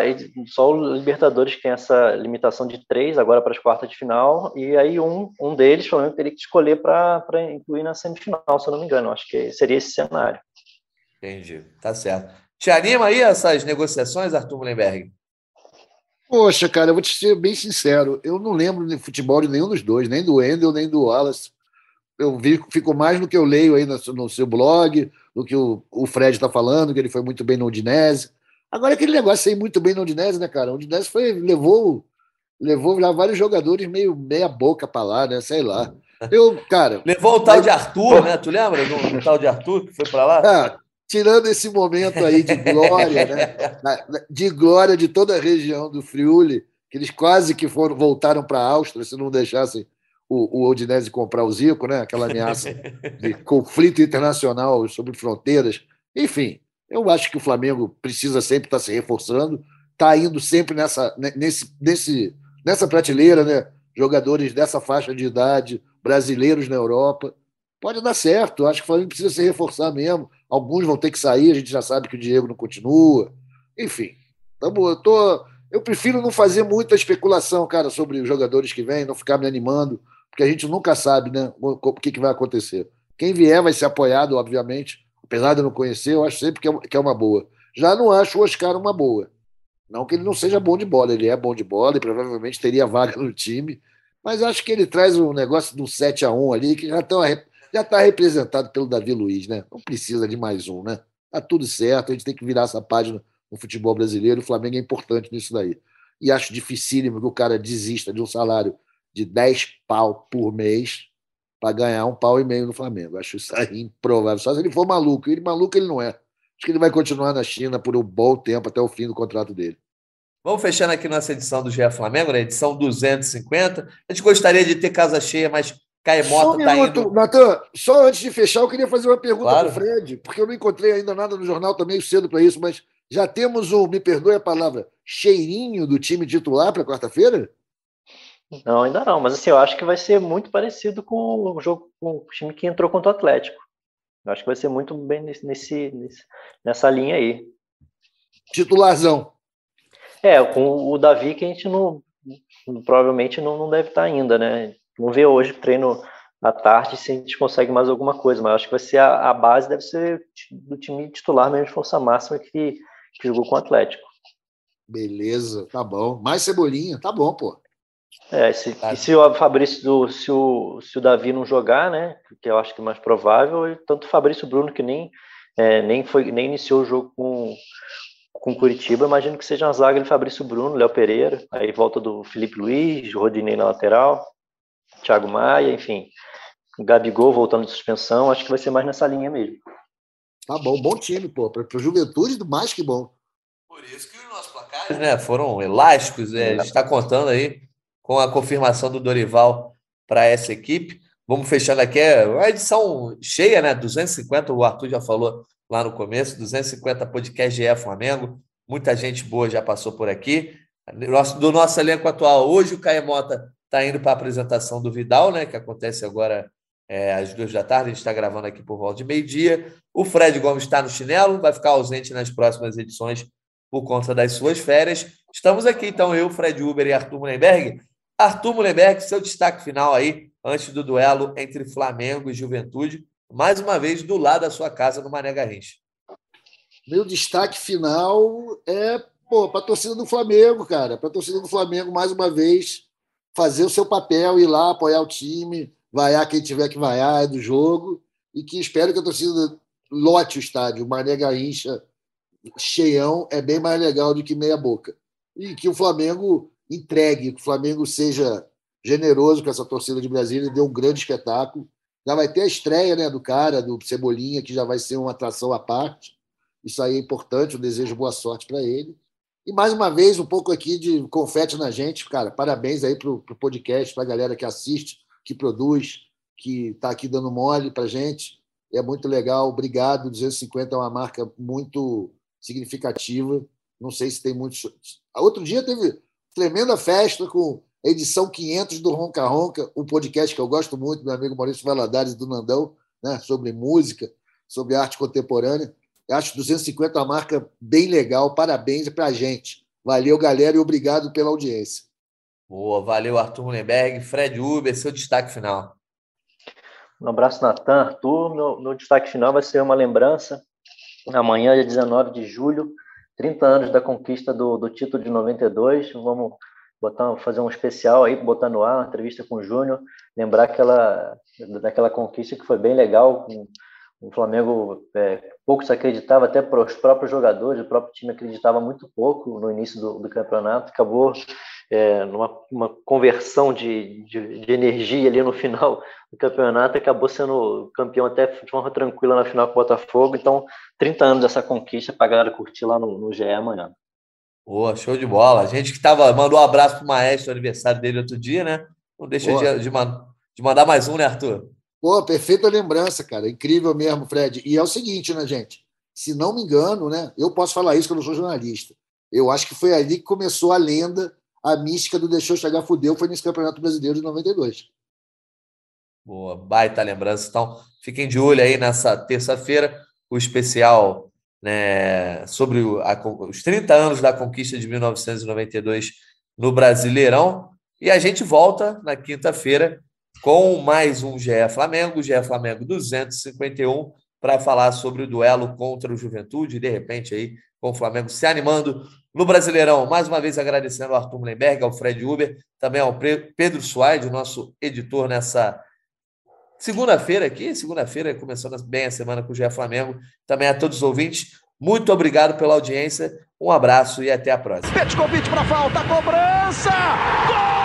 só o Libertadores tem essa limitação de três agora para as quartas de final, e aí um, um deles, pelo menos, teria que escolher para incluir na semifinal, se eu não me engano. Acho que seria esse cenário. Entendi. Tá certo. Te anima aí essas negociações, Arthur Mullenberg? Poxa, cara, eu vou te ser bem sincero. Eu não lembro de futebol de nenhum dos dois, nem do Wendel, nem do Wallace. Eu vi, fico mais no que eu leio aí no, no seu blog, do que o, o Fred está falando, que ele foi muito bem no Udinese. Agora, aquele negócio aí muito bem no Udinese, né, cara? O Udinese foi, levou, levou lá vários jogadores meio meia boca para lá, né? Sei lá. Eu, cara. Levou o tal de Arthur, né? Tu lembra do, do tal de Arthur que foi para lá? Ah, tirando esse momento aí de glória, né? De glória de toda a região do Friuli, que eles quase que foram voltaram para a Áustria se não deixassem o, o Udinese comprar o Zico, né? Aquela ameaça de conflito internacional sobre fronteiras. Enfim, eu acho que o Flamengo precisa sempre estar se reforçando, está indo sempre nessa, nesse, nesse, nessa prateleira, né? jogadores dessa faixa de idade, brasileiros na Europa. Pode dar certo, acho que o Flamengo precisa se reforçar mesmo. Alguns vão ter que sair, a gente já sabe que o Diego não continua. Enfim, tamo, eu, tô, eu prefiro não fazer muita especulação, cara, sobre os jogadores que vêm, não ficar me animando, porque a gente nunca sabe né, o que, que vai acontecer. Quem vier vai ser apoiado, obviamente, apesar de eu não conhecer, eu acho sempre que é, que é uma boa. Já não acho o Oscar uma boa. Não que ele não seja bom de bola, ele é bom de bola e provavelmente teria vaga no time, mas acho que ele traz um negócio do 7 a 1 ali que já está já tá representado pelo Davi Luiz, né? Não precisa de mais um, né? Tá tudo certo, a gente tem que virar essa página no futebol brasileiro, o Flamengo é importante nisso daí. E acho dificílimo que o cara desista de um salário de 10 pau por mês para ganhar um pau e meio no Flamengo. Acho isso aí improvável. Só se ele for maluco. Ele maluco ele não é. Acho que ele vai continuar na China por um bom tempo até o fim do contrato dele. Vamos fechando aqui nossa edição do GE Flamengo, né? edição 250. A gente gostaria de ter casa cheia, mas Caemota está indo. Natan, só antes de fechar, eu queria fazer uma pergunta claro. para o Fred, porque eu não encontrei ainda nada no jornal, está meio cedo para isso, mas já temos o, me perdoe a palavra, cheirinho do time titular para quarta-feira? Não, ainda não, mas assim, eu acho que vai ser muito parecido com o jogo com o time que entrou contra o Atlético. Eu acho que vai ser muito bem nesse, nesse nessa linha aí. Titularzão. É, com o Davi que a gente não provavelmente não, não deve estar ainda, né? Vamos ver hoje treino à tarde se a gente consegue mais alguma coisa, mas acho que vai ser a, a base deve ser do time titular mesmo de força máxima que, que jogou com o Atlético. Beleza, tá bom. Mais cebolinha, tá bom, pô. É, se, tá. e se o Fabrício, se o, se o Davi não jogar, né, que eu acho que é mais provável, tanto o Fabrício Bruno que nem, é, nem, foi, nem iniciou o jogo com, com Curitiba, imagino que seja uma zaga de Fabrício Bruno, Léo Pereira, aí volta do Felipe Luiz, Rodinei na lateral, Thiago Maia, enfim, Gabigol voltando de suspensão, acho que vai ser mais nessa linha mesmo. Tá bom, bom time, pô, para Juventude, mais que bom. Por isso que os nossos placares né, foram elásticos, é, a gente está contando aí com a confirmação do Dorival para essa equipe. Vamos fechando aqui, é uma edição cheia, né? 250, o Arthur já falou lá no começo, 250 podcast GE Flamengo. Muita gente boa já passou por aqui. Do nosso elenco atual, hoje o Caemota está indo para a apresentação do Vidal, né? Que acontece agora é, às duas da tarde. A gente está gravando aqui por volta de meio-dia. O Fred Gomes está no chinelo, vai ficar ausente nas próximas edições por conta das suas férias. Estamos aqui, então, eu, Fred Uber e Arthur Mullenberg, Arthur Mullenberg, seu destaque final aí, antes do duelo entre Flamengo e Juventude, mais uma vez do lado da sua casa no Mané Garrincha. Meu destaque final é para a torcida do Flamengo, cara. Para a torcida do Flamengo, mais uma vez, fazer o seu papel, ir lá, apoiar o time, vaiar quem tiver que vaiar é do jogo. E que espero que a torcida lote o estádio. Mané Garrincha cheião é bem mais legal do que meia boca. E que o Flamengo entregue, que o Flamengo seja generoso com essa torcida de Brasília dê um grande espetáculo. Já vai ter a estreia né, do cara, do Cebolinha, que já vai ser uma atração à parte. Isso aí é importante, eu desejo boa sorte para ele. E mais uma vez, um pouco aqui de confete na gente, cara. Parabéns aí para o podcast, para a galera que assiste, que produz, que está aqui dando mole para gente. É muito legal, obrigado. 250 é uma marca muito significativa. Não sei se tem muitos. Outro dia teve tremenda festa com edição 500 do Ronca Ronca, um podcast que eu gosto muito, meu amigo Maurício Valadares do Nandão, né, sobre música, sobre arte contemporânea. Eu acho 250 uma marca bem legal, parabéns para a gente. Valeu, galera, e obrigado pela audiência. Boa, valeu, Arthur Mullenberg. Fred Uber, seu destaque final. Um abraço, Natan. Arthur, meu, meu destaque final vai ser uma lembrança. Amanhã, dia 19 de julho, 30 anos da conquista do, do título de 92. Vamos botar, fazer um especial aí, botar no ar, uma entrevista com o Júnior, lembrar aquela, daquela conquista que foi bem legal. O Flamengo é, pouco se acreditava, até para os próprios jogadores, o próprio time acreditava muito pouco no início do, do campeonato, acabou é, numa uma conversão de, de, de, energia ali no final do campeonato, acabou sendo campeão até de forma tranquila na final com o Botafogo. Então, 30 anos dessa conquista para a galera curtir lá no, no GE amanhã. Boa, show de bola. A gente que tava, mandou um abraço para o Maestro, aniversário dele outro dia, né? Não deixa de, de, de mandar mais um, né, Arthur? Pô, perfeita lembrança, cara. Incrível mesmo, Fred. E é o seguinte, né, gente? Se não me engano, né? Eu posso falar isso que eu não sou jornalista. Eu acho que foi ali que começou a lenda a mística do deixou chegar fudeu foi nesse Campeonato Brasileiro de 92. Boa, baita lembrança. Então, fiquem de olho aí nessa terça-feira, o especial né, sobre a, os 30 anos da conquista de 1992 no Brasileirão. E a gente volta na quinta-feira com mais um GE Flamengo, GE Flamengo 251, para falar sobre o duelo contra o Juventude, de repente aí com o Flamengo se animando no Brasileirão. Mais uma vez agradecendo ao Arthur Mullenberg, ao Fred Uber, também ao Pedro Suaide, nosso editor nessa segunda-feira aqui, segunda-feira, começando bem a semana com o GE Flamengo. Também a todos os ouvintes, muito obrigado pela audiência, um abraço e até a próxima. convite para falta, cobrança! Gol!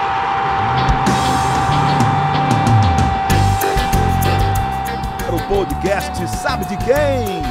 O podcast sabe de quem?